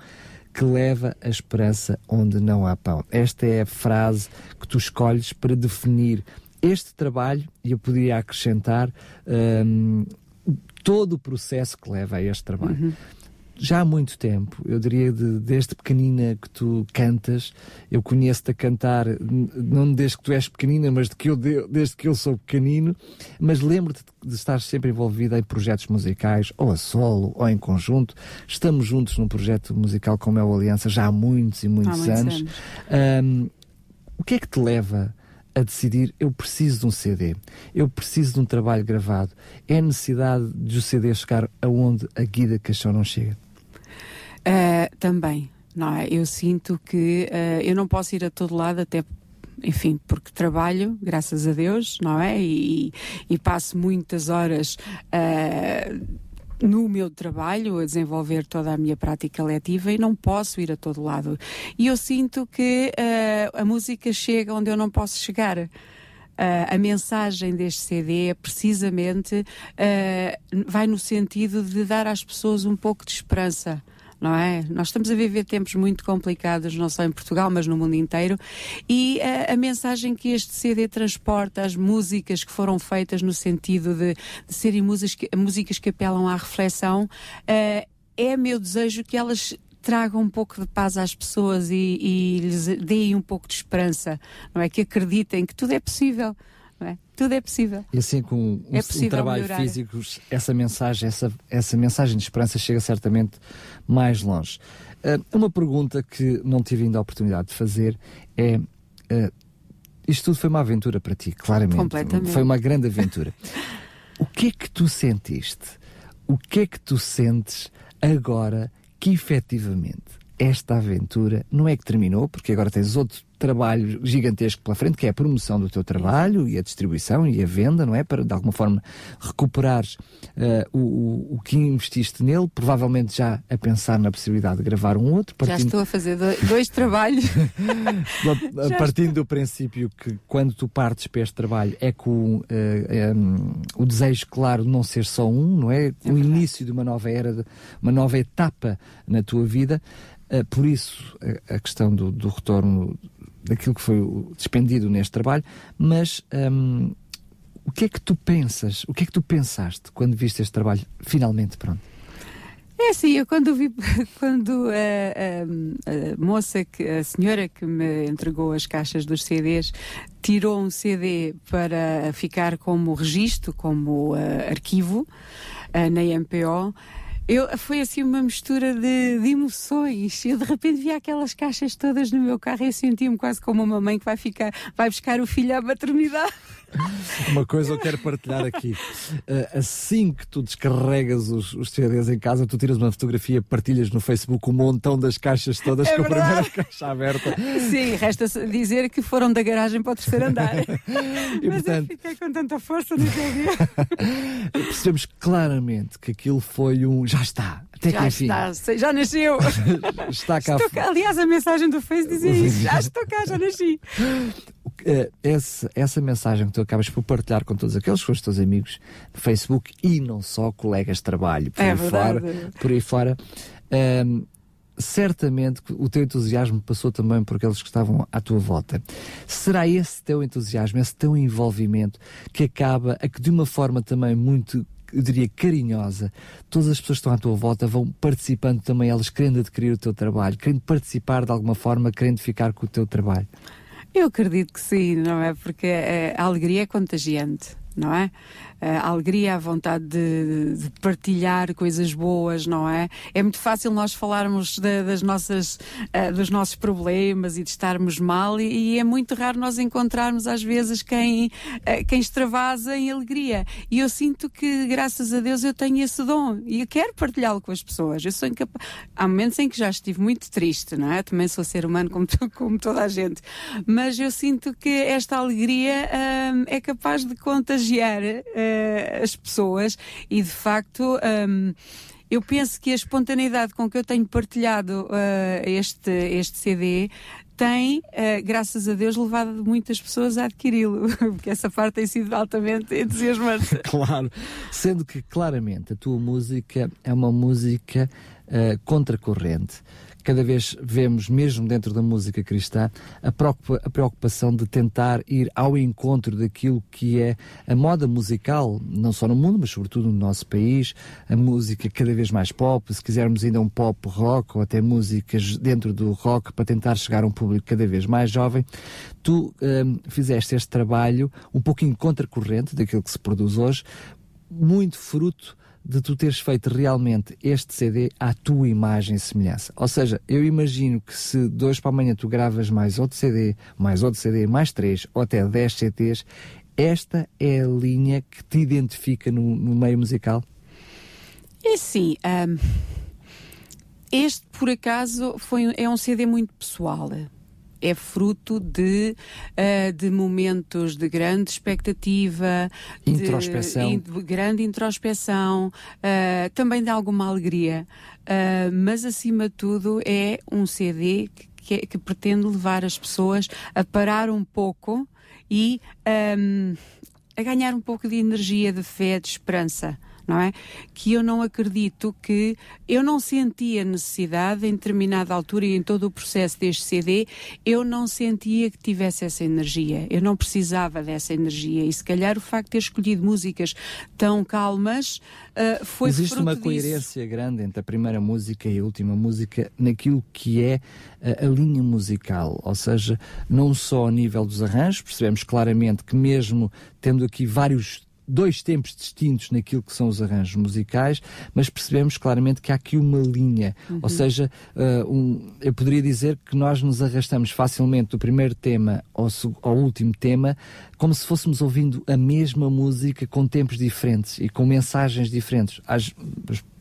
que leva a esperança onde não há pão. Esta é a frase que tu escolhes para definir este trabalho, e eu poderia acrescentar um, todo o processo que leva a este trabalho. Uhum já há muito tempo, eu diria de, desde pequenina que tu cantas, eu conheço-te a cantar, não desde que tu és pequenina, mas de que eu, desde que eu sou pequenino, mas lembro-te de estar sempre envolvida em projetos musicais, ou a solo, ou em conjunto. Estamos juntos num projeto musical como é o Aliança já há muitos e muitos, muitos anos. anos. Um, o que é que te leva a decidir eu preciso de um CD, eu preciso de um trabalho gravado. É necessidade de o CD chegar aonde a Guida Caixão não chega? Uh, também, não é? Eu sinto que uh, eu não posso ir a todo lado, até enfim, porque trabalho, graças a Deus, não é? E, e passo muitas horas. Uh, no meu trabalho a desenvolver toda a minha prática letiva e não posso ir a todo lado. E eu sinto que a música chega onde eu não posso chegar. Uh, a mensagem deste CD é precisamente uh, vai no sentido de dar às pessoas um pouco de esperança não é? Nós estamos a viver tempos muito complicados, não só em Portugal, mas no mundo inteiro, e a, eh, a mensagem que este CD transporta, as músicas que foram feitas no sentido de, de serem músicas que, músicas que apelam à reflexão, uh, é meu desejo que elas tragam um pouco de paz às pessoas e, e lhes deem um pouco de esperança, não é? Que acreditem que tudo é possível. É? Tudo é possível. E assim com um, é um trabalho melhorar. físico, essa mensagem, essa, essa mensagem de esperança chega certamente mais longe. Uh, uma pergunta que não tive ainda a oportunidade de fazer é uh, isto tudo foi uma aventura para ti, claramente. Completamente. Foi uma grande aventura. o que é que tu sentiste? O que é que tu sentes agora que efetivamente esta aventura não é que terminou, porque agora tens outro trabalho gigantesco pela frente, que é a promoção do teu trabalho e a distribuição e a venda, não é? Para de alguma forma recuperares uh, o, o, que investiste nele, provavelmente já a pensar na possibilidade de gravar um outro. Partindo... Já estou a fazer dois trabalhos. partindo do princípio que quando tu partes para este trabalho é com uh, eh, um, eh, o desejo, claro, de não ser só um, não é? é o início de uma nova era, uma nova etapa na tua vida. Uh, por isso, a, a questão do, do retorno daquilo que foi despendido neste trabalho, mas um, o que é que tu pensas, o que é que tu pensaste quando viste este trabalho finalmente pronto? É assim, eu quando vi, quando a, a, a, moça, que, a senhora que me entregou as caixas dos CDs tirou um CD para ficar como registro, como uh, arquivo uh, na MPO, eu, foi assim uma mistura de, de, emoções. Eu de repente vi aquelas caixas todas no meu carro e eu sentia-me quase como uma mãe que vai ficar, vai buscar o filho à maternidade. Uma coisa eu quero partilhar aqui. Uh, assim que tu descarregas os, os CDs em casa, tu tiras uma fotografia, partilhas no Facebook um montão das caixas todas é com verdade. a primeira caixa aberta. Sim, resta dizer que foram da garagem para o terceiro andar. e, Mas portanto, eu fiquei com tanta força no dia. Percebemos claramente que aquilo foi um já está. Até já que enfim. está, já nasceu. está cá. Estou. Aliás, a mensagem do Face dizia isso. Já estou cá, já nasci. Uh, essa, essa mensagem que tu acabas por partilhar com todos aqueles com os teus amigos no Facebook e não só colegas de trabalho por é aí verdade. fora, por aí fora um, certamente o teu entusiasmo passou também por aqueles que estavam à tua volta. Será esse teu entusiasmo, esse teu envolvimento que acaba a que de uma forma também muito eu diria carinhosa, todas as pessoas que estão à tua volta vão participando também, elas querendo adquirir o teu trabalho, querendo participar de alguma forma, querendo ficar com o teu trabalho. Eu acredito que sim, não é? Porque a alegria é contagiante, não é? a alegria, a vontade de, de, partilhar coisas boas, não é? É muito fácil nós falarmos de, das nossas, uh, dos nossos problemas e de estarmos mal e, e, é muito raro nós encontrarmos às vezes quem, uh, quem extravasa em alegria. E eu sinto que, graças a Deus, eu tenho esse dom e eu quero partilhá-lo com as pessoas. Eu sou incapaz... Há momentos em que já estive muito triste, não é? Também sou ser humano como, como toda a gente. Mas eu sinto que esta alegria uh, é capaz de contagiar uh, as pessoas e de facto. Um, eu penso que a espontaneidade com que eu tenho partilhado uh, este, este CD tem, uh, graças a Deus, levado muitas pessoas a adquiri-lo, porque essa parte tem sido altamente entusiasmante. claro, sendo que claramente a tua música é uma música uh, contracorrente cada vez vemos, mesmo dentro da música cristã, a preocupação de tentar ir ao encontro daquilo que é a moda musical, não só no mundo, mas sobretudo no nosso país, a música cada vez mais pop, se quisermos ainda um pop rock ou até músicas dentro do rock para tentar chegar a um público cada vez mais jovem. Tu hum, fizeste este trabalho um pouquinho contracorrente daquilo que se produz hoje, muito fruto de tu teres feito realmente este CD à tua imagem e semelhança. Ou seja, eu imagino que se de hoje para amanhã tu gravas mais outro CD, mais outro CD, mais três ou até dez CDs, esta é a linha que te identifica no, no meio musical? É sim. Um, este, por acaso, foi, é um CD muito pessoal. É fruto de, uh, de momentos de grande expectativa, introspeção. De, de grande introspeção, uh, também de alguma alegria. Uh, mas acima de tudo é um CD que, que, que, pretende levar as pessoas a parar um pouco e um, a ganhar um pouco de energia, de fé, de esperança não é? Que eu não acredito que eu não sentia necessidade em determinada altura e em todo o processo deste CD, eu não sentia que tivesse essa energia. Eu não precisava dessa energia e se calhar o facto de ter escolhido músicas tão calmas uh, foi Existe uma disso. coerência grande entre a primeira música e a última música naquilo que é a, a linha musical, ou seja, não só a nível dos arranjos, percebemos claramente que mesmo tendo aqui vários dois tempos distintos naquilo que são os arranjos musicais, mas percebemos claramente que há aqui uma linha. Uhum. Ou seja, uh, um, eu poderia dizer que nós nos arrastamos facilmente do primeiro tema ao, ao último tema, como se fôssemos ouvindo a mesma música com tempos diferentes e com mensagens diferentes.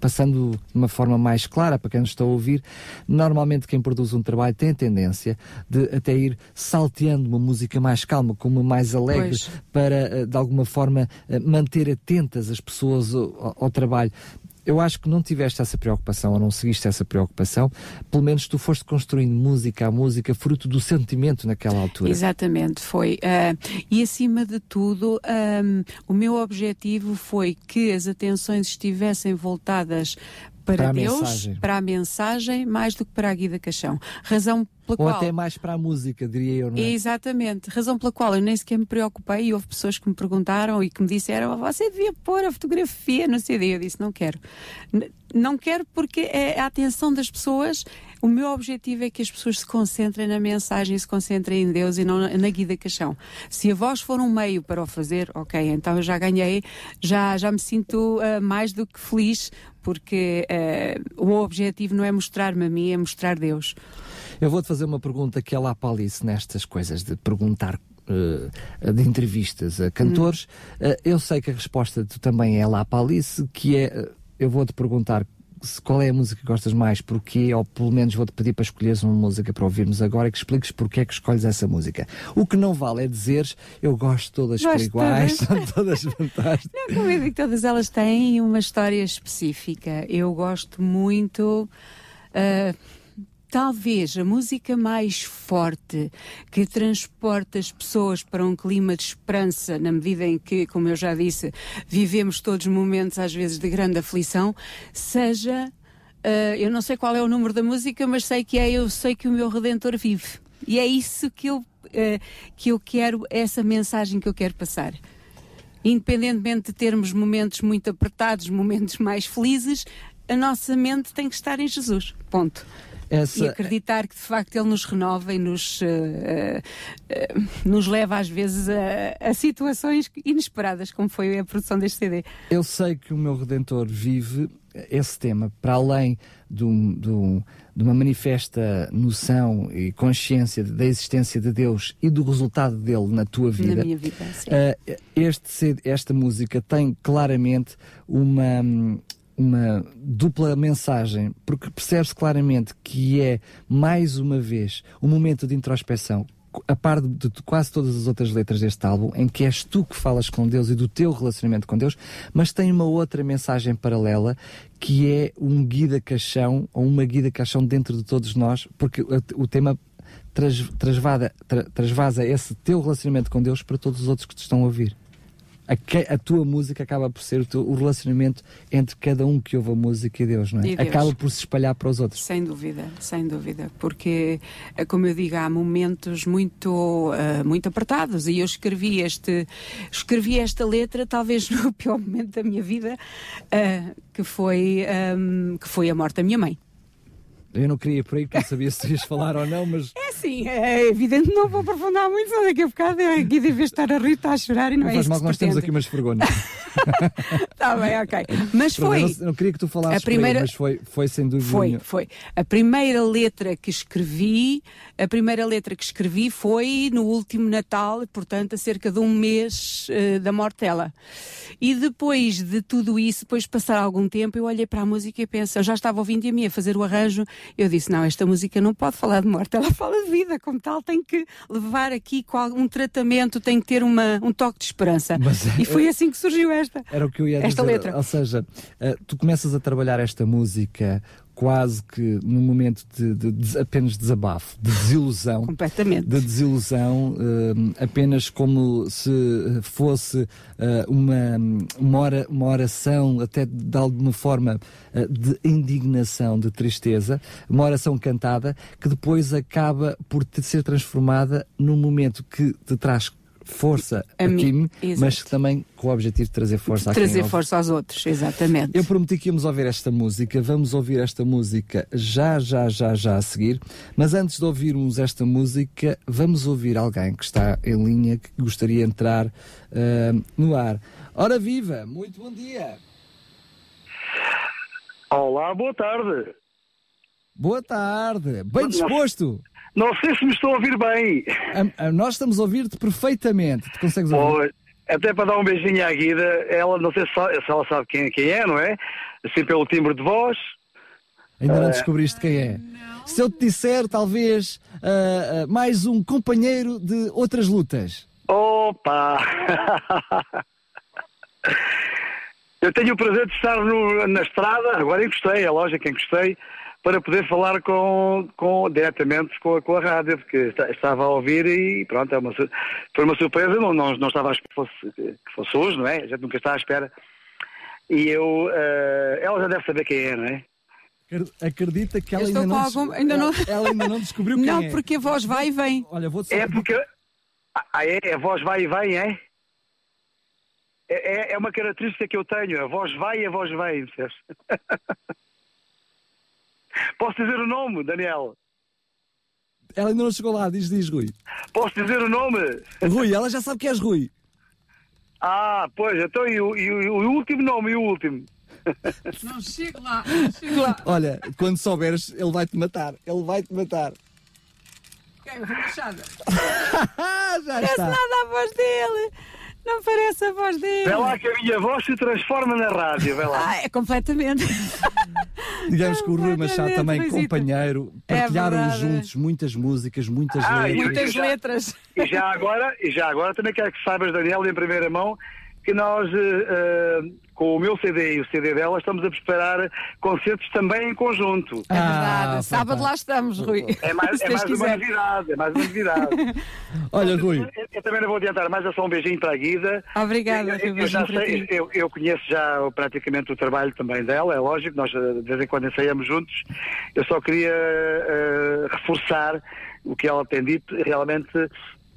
Passando de uma forma mais clara para quem nos está a ouvir, normalmente quem produz um trabalho tem a tendência de até ir salteando uma música mais calma, com uma mais alegre, pois. para eh, de alguma forma eh, manter atentas as pessoas ao, ao trabalho eu acho que não tiveste essa preocupação ou não seguiste essa preocupação, pelo menos tu foste construindo música a música fruto do sentimento naquela altura. Exatamente, foi. Uh, e acima de tudo, um, o meu objetivo foi que as atenções estivessem voltadas para, para Deus, para a mensagem, mais do que para a Guida Caixão. Razão pela Ou qual... até mais para a música, diria eu, não é? Exatamente. Razão pela qual eu nem sequer me preocupei e houve pessoas que me perguntaram e que me disseram você devia pôr a fotografia no CD. Eu disse, não quero. N não quero porque é a atenção das pessoas o meu objetivo é que as pessoas se concentrem na mensagem, se concentrem em Deus e não na, na guida caixão. Se a voz for um meio para o fazer, ok, então eu já ganhei, já, já me sinto uh, mais do que feliz, porque uh, o objetivo não é mostrar-me a mim, é mostrar Deus. Eu vou-te fazer uma pergunta que é lá para Alice nestas coisas de perguntar uh, de entrevistas a cantores. Hum. Uh, eu sei que a resposta tu também é lá para Alice, que é, eu vou-te perguntar qual é a música que gostas mais, porquê, ou pelo menos vou-te pedir para escolheres uma música para ouvirmos agora e que expliques porquê é que escolhes essa música. O que não vale é dizeres eu gosto todas por iguais, são todas fantásticas. Não, como eu digo, todas elas têm uma história específica. Eu gosto muito. Uh, talvez a música mais forte que transporta as pessoas para um clima de esperança, na medida em que, como eu já disse, vivemos todos momentos às vezes de grande aflição, seja. Uh, eu não sei qual é o número da música, mas sei que é Eu sei que o meu Redentor vive. E é isso que eu, uh, que eu quero, essa mensagem que eu quero passar. Independentemente de termos momentos muito apertados, momentos mais felizes, a nossa mente tem que estar em Jesus. Ponto. Essa... E acreditar que de facto ele nos renova e nos, uh, uh, nos leva às vezes a, a, situações inesperadas, como foi a produção deste CD. Eu sei que o meu Redentor vive esse tema, para além do, do, de uma manifesta noção e consciência da existência de Deus e do resultado dele na tua vida. Na minha vida, sim. Uh, este, esta música tem claramente uma uma dupla mensagem, porque percebe-se claramente que é, mais uma vez, um momento de introspeção, a par de, de, quase todas as outras letras deste álbum, em que és tu que falas com Deus e do teu relacionamento com Deus, mas tem uma outra mensagem paralela que é um guida caixão ou uma guida caixão dentro de todos nós, porque o, o tema tras, trasvada, tra, trasvasa esse teu relacionamento com Deus para todos os outros que te estão a ouvir a, a, tua música acaba por ser o, teu, o, relacionamento entre cada um que ouve a música e Deus, não é? Deus. Acaba por se espalhar para os outros. Sem dúvida, sem dúvida, porque, eh, como eu digo, há momentos muito, uh, muito apertados e eu escrevi, este, escrevi esta letra talvez no pior momento da minha vida, uh, que, foi, um, que foi a morte da minha mãe. Eu não queria por aí, porque não sabia se ias falar ou não, mas. É sim, é evidente, não vou aprofundar muito, só daqui a bocado eu aqui devia estar a rir, está a chorar e não, não é faz isso. mal que nós temos aqui umas vergonhas. Está bem, ok. Mas foi. Não, não, queria que tu falasses a primeira... Mas foi, foi sem dúvida. Foi, nenhuma. foi. A primeira letra que escrevi, a primeira letra que escrevi foi no último Natal, portanto, a cerca de um mês uh, da morte dela. E depois de tudo isso, depois de passar algum tempo, eu olhei para a música e pensei, eu já estava ouvindo a mim a fazer o arranjo eu disse: não, esta música não pode falar de morte, ela fala de vida, como tal, tem que levar aqui um tratamento, tem que ter uma, um toque de esperança. Mas, e foi é, assim que surgiu esta. Era o que eu ia esta dizer. letra. Ou seja, uh, tu começas a trabalhar esta música quase que num momento de, de, de, apenas desabafo, de desilusão. Completamente. De desilusão, uh, apenas como se fosse uh, uma, uma, uma oração, até de alguma forma uh, de indignação, de tristeza, uma oração cantada que depois acaba por ser transformada num momento que te traz força a, a mim, mas também com o objetivo de trazer força a Trazer força aos outros, exatamente. Eu prometi que íamos ouvir esta música, vamos ouvir esta música já, já, já, já a seguir, mas antes de ouvirmos esta música, vamos ouvir alguém que está em linha, que gostaria de entrar uh, no ar. Ora viva, muito bom dia! Olá, boa tarde! Boa tarde, bem disposto! Não sei se me estou a ouvir bem. A, a, nós estamos a ouvir-te perfeitamente. Tu consegues ouvir? até para dar um beijinho à Guida, ela não sei se, se ela sabe quem, quem, é, não é? Assim pelo timbre de voz. Ainda não uh, descobriste quem é. Se eu te disser, talvez, uh, uh, mais um companheiro de outras lutas. Opa! eu tenho o prazer de estar no, na estrada, agora encostei, é lógico que encostei, para poder falar com, com, diretamente com a, com a rádio, porque estava a ouvir e pronto, é uma, foi uma surpresa, não, não, não estava a esperar que fosse, que fosse hoje, não é? A gente nunca está à espera. E eu, uh, ela já deve saber quem é, não é? Acredita que ela ainda não, algum, ainda não, ela ainda não descobriu quem não, é. Não, porque a voz vai e vem. Olha, vou é porque ah, é, a voz vai e vem, é? É, é, é uma característica que eu tenho, a voz vai e a voz vem, percebes? Posso dizer o nome, Daniel? Ela ainda não chegou lá, diz, diz, Rui. Posso dizer o nome? Rui, ela já sabe que és Rui. Ah, pois, então e o, e o, o último nome, e o último? Não, chego lá, chego lá. Olha, quando souberes, ele vai-te matar. Ele vai-te matar. Quem? Okay, Machado. já Parece está. nada a voz dele. Não parece a voz dele. Vê lá que a minha voz se transforma na rádio, vê lá. Ah, é completamente. Digamos que o Rui Machado também companheiro, é partilharam é juntos muitas músicas, muitas ah, letras. Muitas letras. E já agora, e já agora também quero que saibas, Daniel, em primeira mão, que nós, uh, com o meu CD e o CD dela, estamos a preparar concertos também em conjunto. É verdade, ah, sábado lá estamos, Rui. É mais, é mais uma novidade, é mais uma novidade. Olha, Rui. Eu, eu, também não vou adiantar mais, é só um beijinho para a Guida. Obrigada, eu, eu, já sei, eu, eu, conheço já praticamente o trabalho também dela, é lógico, nós de vez em quando ensaiamos juntos. Eu só queria uh, reforçar o que ela tem dito, realmente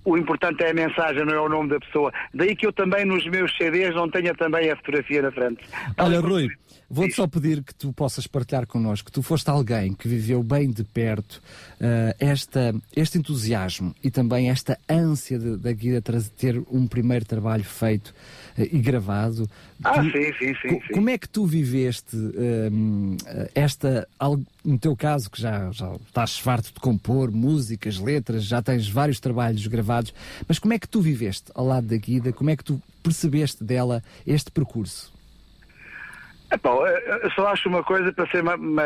o importante é a mensagem, não é o nome da pessoa. Daí que eu também nos meus CDs não tenha também a fotografia na frente. Olha, Rui, vou-te só pedir que tu possas partilhar connosco, que tu foste alguém que viveu bem de perto uh, esta, este entusiasmo e também esta ânsia da Guida ter um primeiro trabalho feito uh, e gravado. Ah, tu, sim, sim, sim, sim, Como é que tu viveste uh, esta, no teu caso, que já, já estás farto de compor músicas, letras, já tens vários trabalhos gravados, mas como é que tu viveste ao lado da Guida? Como é que tu percebeste dela este percurso? Eu só acho uma coisa para ser uma, uma,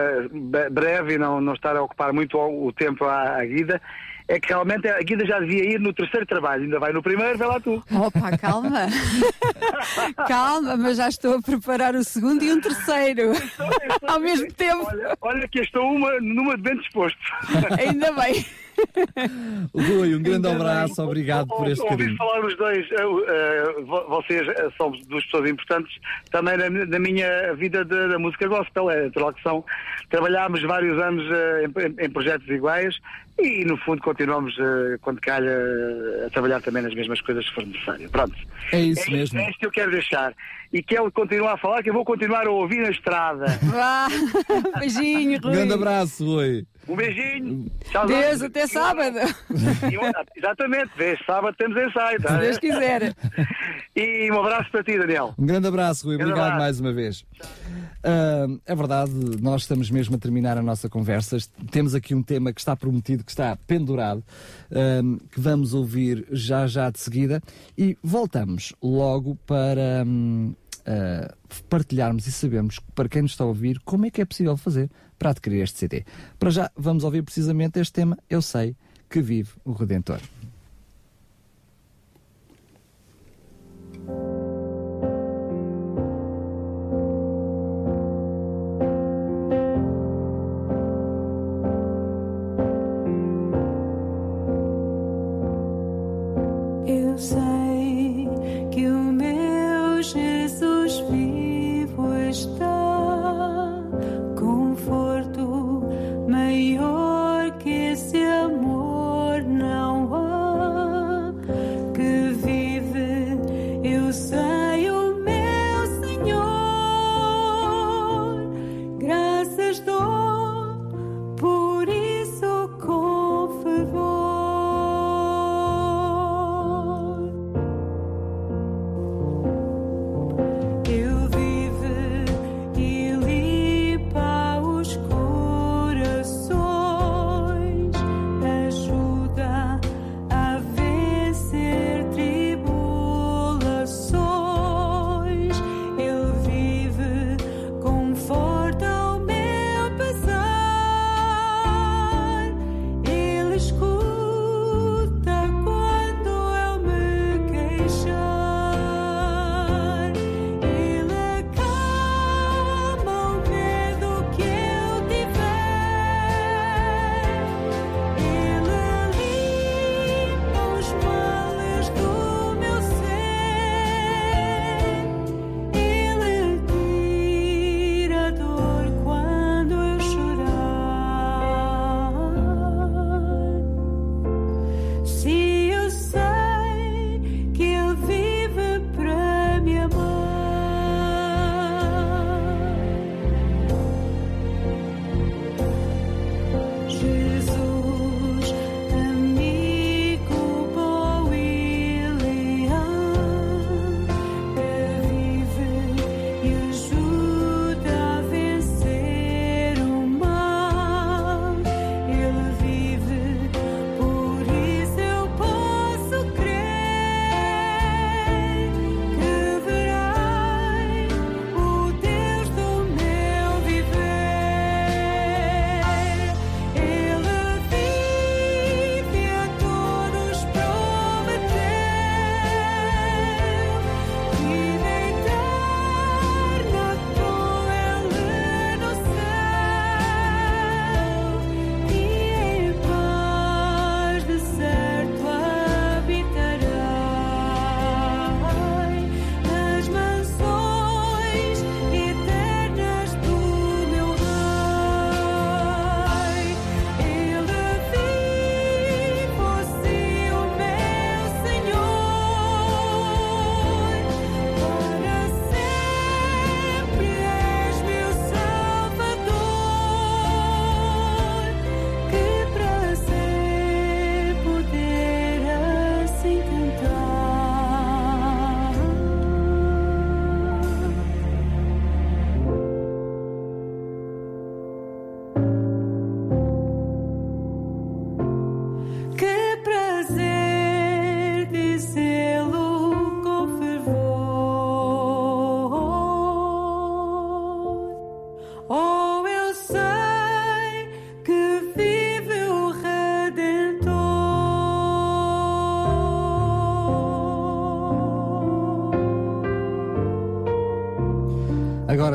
breve e não, não estar a ocupar muito o, o tempo à, à Guida é que realmente a Guida já devia ir no terceiro trabalho, ainda vai no primeiro, vai lá tu. Opa, calma. calma, mas já estou a preparar o segundo e um terceiro. Estou, estou, Ao mesmo tempo. Olha, olha, que estou uma, numa de bem disposto. ainda bem. Rui, um grande abraço, obrigado por este carinho. Ouvi falar os dois, uh, uh, vocês são duas pessoas importantes também na, na minha vida de, da música gospel, é natural que são. Trabalhámos vários anos uh, em, em, projetos iguais e, no fundo, continuamos, quando calha, a trabalhar também nas mesmas coisas que for necessário. Pronto. É isso é, mesmo. É isto que eu quero deixar. E que ele continue a falar, que eu vou continuar a ouvir na estrada. Vá, beijinho, Rui. Grande abraço, Rui. Um beijinho. Tchau, Deus, até sábado. Exatamente, desde sábado temos ensaio. Tá? Se Deus quiser. E um abraço para ti, Daniel. Um grande abraço, Rui. Obrigado abraço. mais uma vez. Uh, é verdade, nós estamos mesmo a terminar a nossa conversa. Temos aqui um tema que está prometido, que está pendurado, uh, que vamos ouvir já já de seguida. E voltamos logo para. Um, uh, partilharmos e sabermos para quem nos está a ouvir como é que é possível fazer para adquirir este CD. Para já, vamos ouvir precisamente este tema, Eu Sei que vive o Redentor.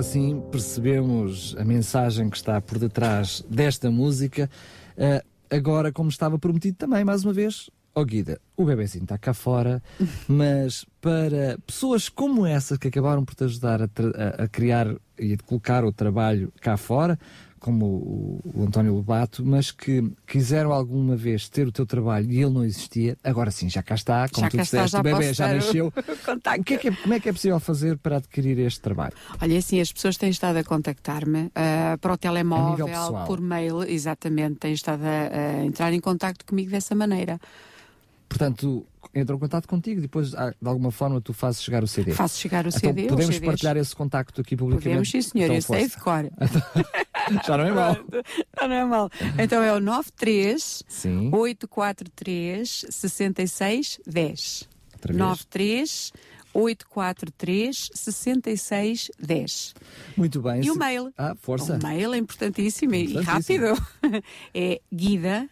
Agora sim percebemos a mensagem que está por detrás desta música. Uh, agora, como estava prometido também, mais uma vez, ó oh Guida, o bebezinho está cá fora, mas para pessoas como essa que acabaram por te ajudar a, a, a criar e a colocar o trabalho cá fora, como o, o, António Lobato, mas que quiseram alguma vez ter o teu trabalho e ele não existia, agora sim, já cá está, como já tu disseste, o bebê já nasceu. O, o que é que é, como é que é possível fazer para adquirir este trabalho? Olha, assim, as pessoas têm estado a contactar-me uh, para o telemóvel, por mail, exatamente, têm estado a, a entrar em contato comigo dessa maneira. Portanto, entram em contato contigo, depois ah, de alguma forma tu fazes chegar o CD. Faço chegar o então, CD. Podemos partilhar esse contacto aqui publicamente? Podemos, sim senhor, então, eu sei de cor. Já não é mal. Já não é mal. Então é o 93 sim. 843 6610. 93 843 6610. Muito bem. E o mail? Ah, força. O mail é importantíssimo, importantíssimo. e rápido. É guida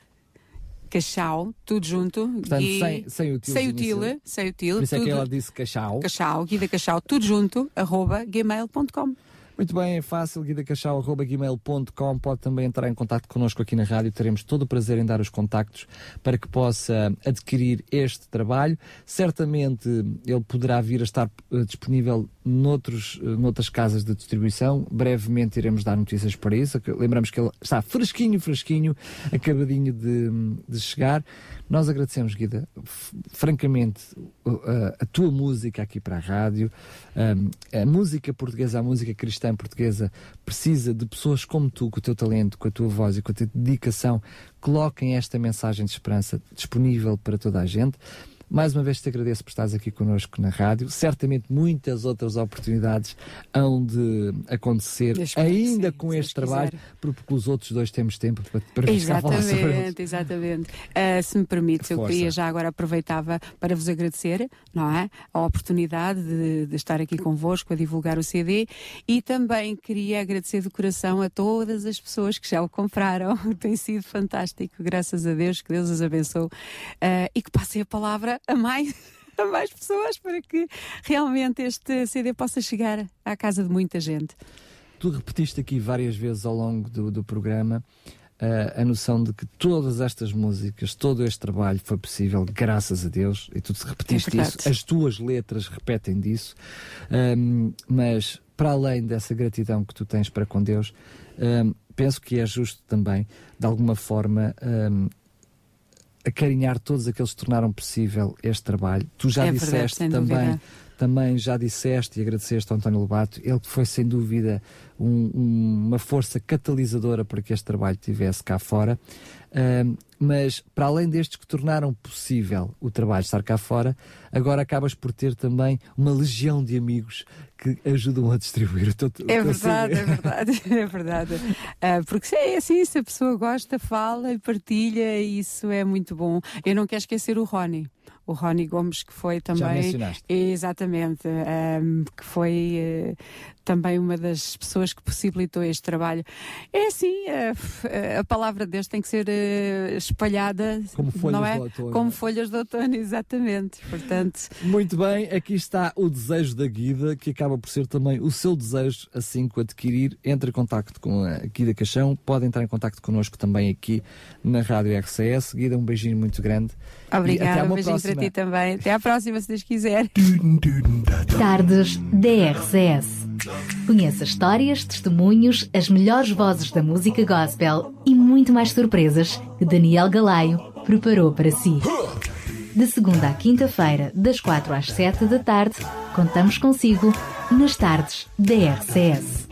Cachau, tudo junto. Portanto, Gui, sem, sem o til. sem o til, sem o til. Por isso é que ela disse cachau. Cachau, Guida Cachau, tudo junto, arroba gmail.com. Muito bem, é fácil, guidacachau.gmail.com pode também entrar em contato connosco aqui na rádio, teremos todo o prazer em dar os contactos para que possa adquirir este trabalho. Certamente ele poderá vir a estar eh, disponível noutros, eh, noutras casas de distribuição, brevemente iremos dar notícias para isso, lembramos que ele está fresquinho, fresquinho, acabadinho de, de chegar. Nós agradecemos, Guida, francamente, a, a tua música aqui para a rádio. Um, a música portuguesa, a música cristã portuguesa, precisa de pessoas como tu, com o teu talento, com a tua voz e com a tua dedicação, coloquem esta mensagem de esperança disponível para toda a gente. Mais uma vez te agradeço por estares aqui connosco na rádio. Certamente muitas outras oportunidades hão de acontecer, ainda sim, com este trabalho, quiser. porque os outros dois temos tempo para, para cá falar sobre eles. Exatamente, exatamente. Ah, se me permite, eu queria já agora aproveitava para vos agradecer, não é? A oportunidade de, de estar aqui convosco a divulgar o CD e também queria agradecer de coração a todas as pessoas que já o compraram. Tem sido fantástico, graças a Deus, que Deus os abençoe ah, e que passem a palavra a mais. A mais pessoas para que realmente este CD possa chegar à casa de muita gente. Tu repetiste aqui várias vezes ao longo do, do programa eh, a noção de que todas estas músicas, todo este trabalho foi possível graças a Deus, e tu repetiste É isso, as tuas letras repetem disso, Ahm, mas para além dessa gratidão que tu tens para com Deus, ahm, penso que é justo também, de alguma forma, ahm, acarinhar todos aqueles que tornaram possível este trabalho. Tu já É verdade, disseste sem também dúvida. também já disseste e agradeceste ao António Lobato, ele que foi sem dúvida um- um- uma força catalisadora para que este trabalho estivesse cá fora. Ahm, mas para além destes que tornaram possível o trabalho estar cá fora, agora acabas por ter também uma legião de amigos que ajudam a distribuir o teu o É verdade, é verdade, é verdade. Ah, porque se é assim, se a pessoa gosta, fala e partilha, isso é muito bom. Eu não quero esquecer o Rony. O Rony Gomes, que foi também. Exatamente, ahm, que foi eh, também uma das pessoas que possibilitou este trabalho. É assim, eh, a palavra de Deus tem que ser eh, espalhada, Como folhas não é? do outono. Como folhas de outono, exatamente. Portanto, Muito bem, aqui está o desejo da Guida, que acaba por ser também o seu desejo, assim que adquirir. Entre em contacto com a Guida Caixão, pode entrar em contacto connosco também aqui na Rádio RCS. Guida, um beijinho muito grande. E até obrigada, um beijinho próxima. para ti também. Até à próxima, se Deus quiser. Tardes DRCS. Conheça histórias, testemunhos, as melhores vozes da música gospel e muito mais surpresas que Daniel Galaio preparou para si. De segunda à quinta-feira, das quatro às sete da tarde, contamos consigo nas tardes DRCS.